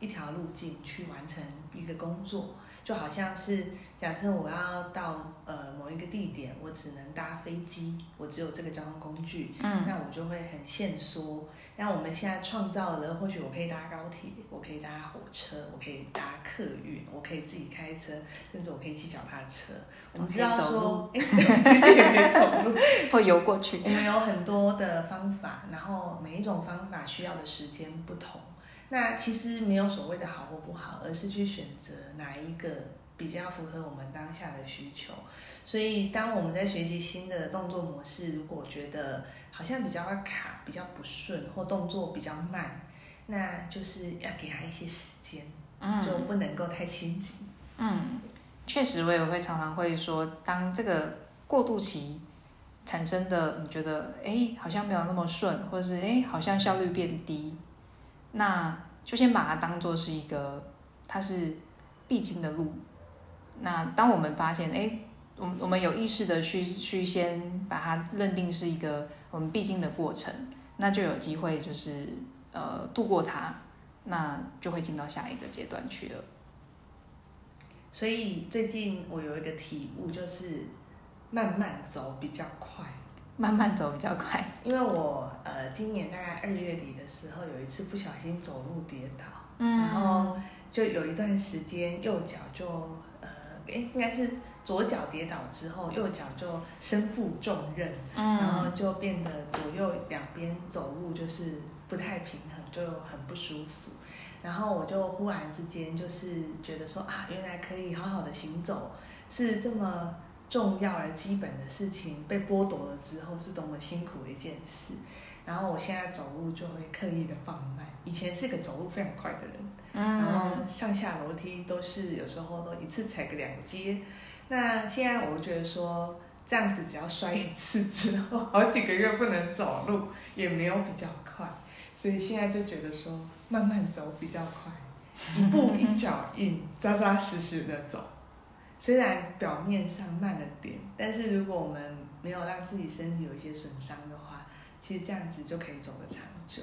一条路径去完成一个工作。就好像是假设我要到呃某一个地点，我只能搭飞机，我只有这个交通工具，嗯，那我就会很限缩。那我们现在创造了，或许我可以搭高铁，我可以搭火车，我可以搭客运，我可以自己开车，甚至我可以骑脚踏车。我们知道说，其实也可以走路，或游过去。我们有很多的方法，然后每一种方法需要的时间不同。那其实没有所谓的好或不好，而是去选择哪一个比较符合我们当下的需求。所以，当我们在学习新的动作模式，如果觉得好像比较卡、比较不顺，或动作比较慢，那就是要给他一些时间，就不能够太心急。嗯，确实，我也会常常会说，当这个过渡期产生的，你觉得哎，好像没有那么顺，或者是哎，好像效率变低。那就先把它当做是一个，它是必经的路。那当我们发现，哎，我们我们有意识的去去先把它认定是一个我们必经的过程，那就有机会就是呃度过它，那就会进到下一个阶段去了。所以最近我有一个体悟，就是慢慢走比较快。慢慢走比较快，因为我呃今年大概二月底的时候有一次不小心走路跌倒，嗯，然后就有一段时间右脚就呃哎应该是左脚跌倒之后右脚就身负重任，嗯，然后就变得左右两边走路就是不太平衡，就很不舒服，然后我就忽然之间就是觉得说啊原来可以好好的行走是这么。重要而基本的事情被剥夺了之后，是多么辛苦的一件事。然后我现在走路就会刻意的放慢，以前是个走路非常快的人，然后上下楼梯都是有时候都一次踩个两阶。那现在我觉得说，这样子只要摔一次之后，好几个月不能走路，也没有比较快。所以现在就觉得说，慢慢走比较快，一步一脚印，扎扎实实的走。虽然表面上慢了点，但是如果我们没有让自己身体有一些损伤的话，其实这样子就可以走得长久。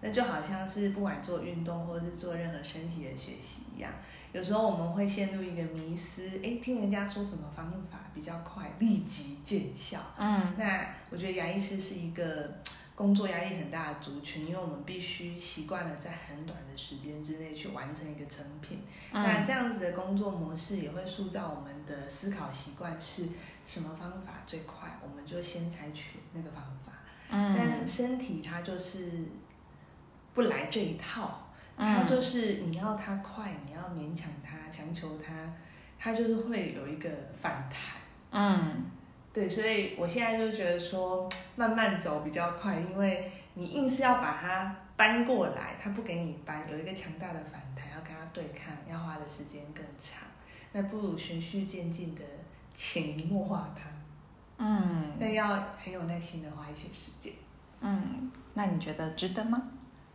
那就好像是不管做运动或者是做任何身体的学习一样，有时候我们会陷入一个迷失，诶，听人家说什么方法比较快，立即见效。嗯，那我觉得牙医师是一个。工作压力很大的族群，因为我们必须习惯了在很短的时间之内去完成一个成品。那这样子的工作模式也会塑造我们的思考习惯，是什么方法最快，我们就先采取那个方法。嗯，但身体它就是不来这一套，它就是你要它快，你要勉强它，强求它，它就是会有一个反弹。嗯。对，所以我现在就觉得说慢慢走比较快，因为你硬是要把它搬过来，它不给你搬，有一个强大的反弹，要跟它对抗，要花的时间更长。那不如循序渐进的潜移默化它。嗯。但要很有耐心的花一些时间。嗯，那你觉得值得吗？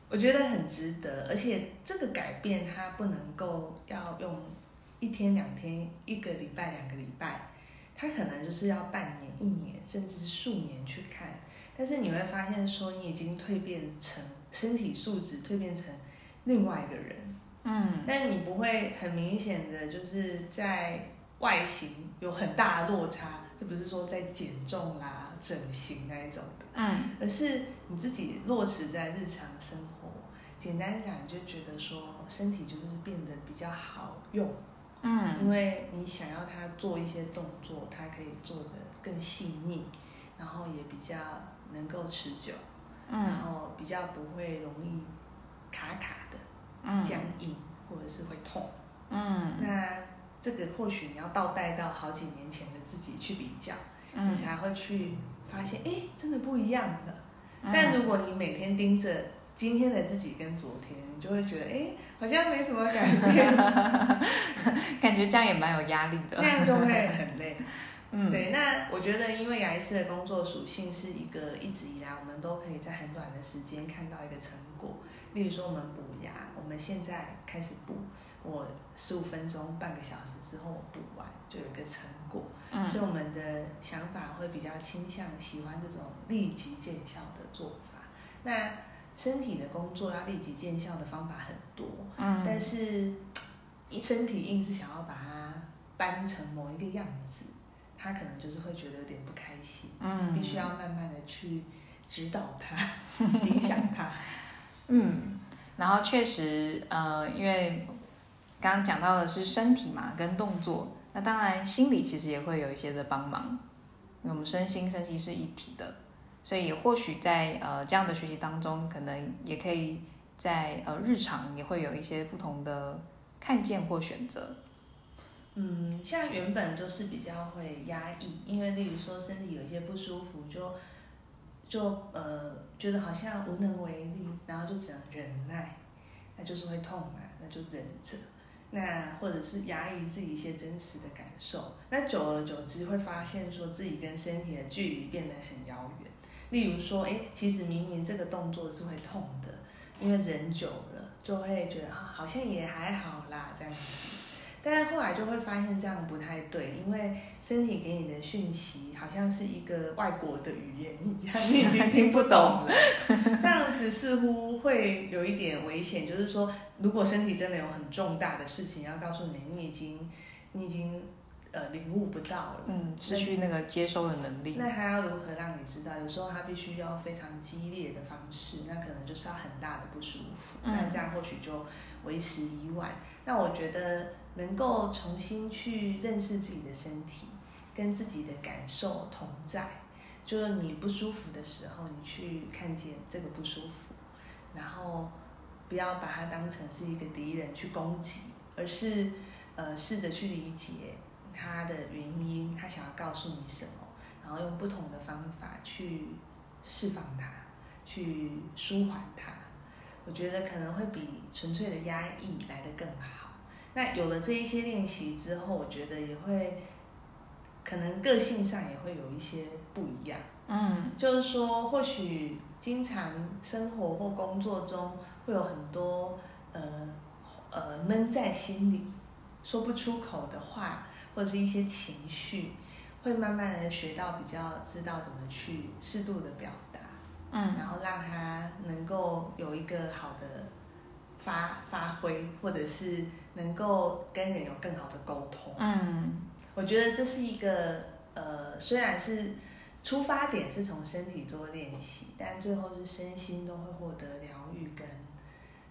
我觉得很值得，而且这个改变它不能够要用一天两天、一个礼拜两个礼拜。他可能就是要半年、一年，甚至是数年去看，但是你会发现说，你已经蜕变成身体素质蜕变成另外一个人，嗯，但你不会很明显的就是在外形有很大的落差，这不是说在减重啦、整形那一种的，嗯。而是你自己落实在日常生活。简单讲，你就觉得说身体就是变得比较好用，因嗯为你想要他做一些动作，他可以做的更细腻，然后也比较能够持久，然嗯后比较不会容易卡卡的、嗯僵硬或者是会痛。嗯那这个或许你要倒带到好几年前的自己去比较，你嗯，才会去发现，哎，真的不一样了。嗯但如果你每天盯着今天的自己跟昨天，你就会觉得，哎，好像没什么改变，感觉这样也蛮有压力的那。样就会很累。嗯对，那我觉得，因为牙医师的工作属性是一个一直以来我们都可以在很短的时间看到一个成果。例如说，我们补牙，我们现在开始补，我十五分钟、半个小时之后我补完就有一个成果，所以嗯我们的想法会比较倾向喜欢这种立即见效的做法。那身体的工作要立即见效的方法很多，嗯但嗯是一身体硬是想要把它搬成某一个样子，他可能就是会觉得有点不开心，嗯，必须要慢慢的去指导他，影响他。嗯，然后确实，呃，因为刚刚讲到的是身体嘛，跟动作，那当然心理其实也会有一些的帮忙，因为我们身心身心是一体的，所以或许在呃这样的学习当中，可能也可以在呃日常也会有一些不同的看见或选择。嗯，像原本就是比较会压抑，因为例如说身体有一些不舒服，就就呃觉得好像无能为力，然后就只能忍耐，那就是会痛嘛，那就忍着。那或者是压抑自己一些真实的感受，那久而久之会发现说自己跟身体的距离变得很遥远。例如说，哎，其实明明这个动作是会痛的，因为忍久了就会觉得啊，好像也还好啦这样子。但是后来就会发现这样不太对，因为身体给你的讯息好像是一个外国的语言一样，你已经听不懂了。这样子似乎会有一点危险，就是说，如果身体真的有很重大的事情要告诉你，你已经你已经呃领悟不到了。嗯，失去那个接收的能力。那他要如何让你知道？有时候他必须要非常激烈的方式，那可能就是要很大的不舒服。嗯那这样或许就为时已晚。那我觉得能够重新去认识自己的身体，跟自己的感受同在，就是你不舒服的时候，你去看见这个不舒服，然后不要把它当成是一个敌人去攻击，而是呃试着去理解它的原因，他想要告诉你什么，然后用不同的方法去释放它，去舒缓它。我觉得可能会比纯粹的压抑来得更好。那有了这一些练习之后，我觉得也会，可能个性上也会有一些不一样。嗯就是说，或许经常生活或工作中会有很多呃呃闷在心里说不出口的话，或者是一些情绪，会慢慢的学到比较知道怎么去适度的表达，嗯然后让他能够有一个好的发发挥，或者是能够跟人有更好的沟通。嗯我觉得这是一个呃，虽然是出发点是从身体做练习，但最后是身心都会获得疗愈跟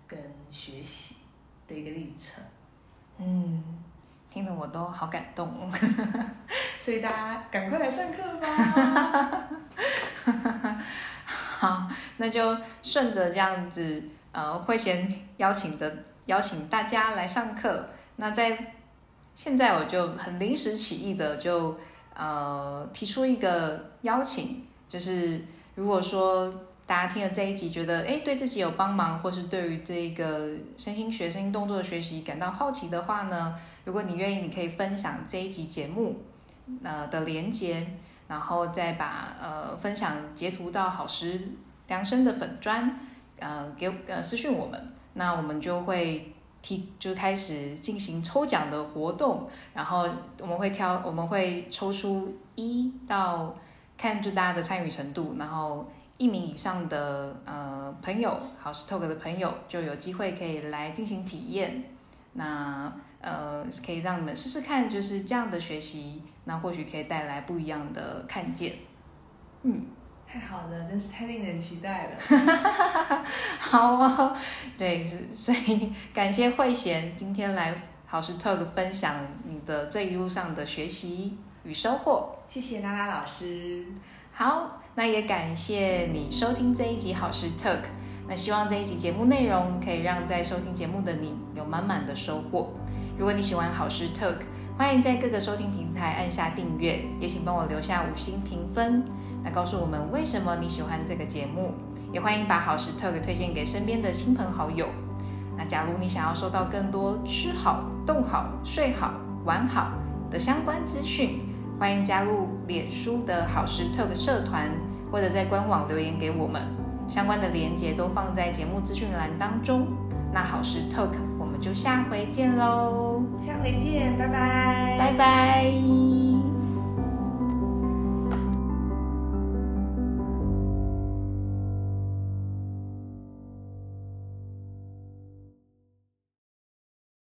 跟学习的一个历程。嗯，听得我都好感动。所以大家赶快来上课吧！好，那就顺着这样子，呃，会先邀请的邀请大家来上课。那在现在我就很临时起意的就呃提出一个邀请，就是如果说大家听了这一集觉得诶对自己有帮忙，或是对于这个身心学、身心动作的学习感到好奇的话呢，如果你愿意，你可以分享这一集节目呃的连接。然后再把呃分享截图到好时量身的粉砖，呃给呃私讯我们，那我们就会提就开始进行抽奖的活动，然后我们会挑我们会抽出一到看就大家的参与程度，然后一名以上的呃朋友好时 Talk 的朋友就有机会可以来进行体验，那呃，可以让你们试试看，就是这样的学习，那或许可以带来不一样的看见。嗯，太好了，真是太令人期待了。好啊，对，所以 感谢慧贤今天来好事 Talk 分享你的这一路上的学习与收获。谢谢拉拉老师。好，那也感谢你收听这一集好事 Talk。那希望这一集节目内容可以让在收听节目的你有满满的收获。如果你喜欢好事 Talk，欢迎在各个收听平台按下订阅，也请帮我留下五星评分，来告诉我们为什么你喜欢这个节目。也欢迎把好事 Talk 推荐给身边的亲朋好友。那假如你想要收到更多吃好、动好、睡好、玩好的相关资讯，欢迎加入脸书的好时 Talk 社团，或者在官网留言给我们。相关的连接都放在节目资讯栏当中。那好时 Talk，我们就下回见喽，下回见，拜拜，拜拜。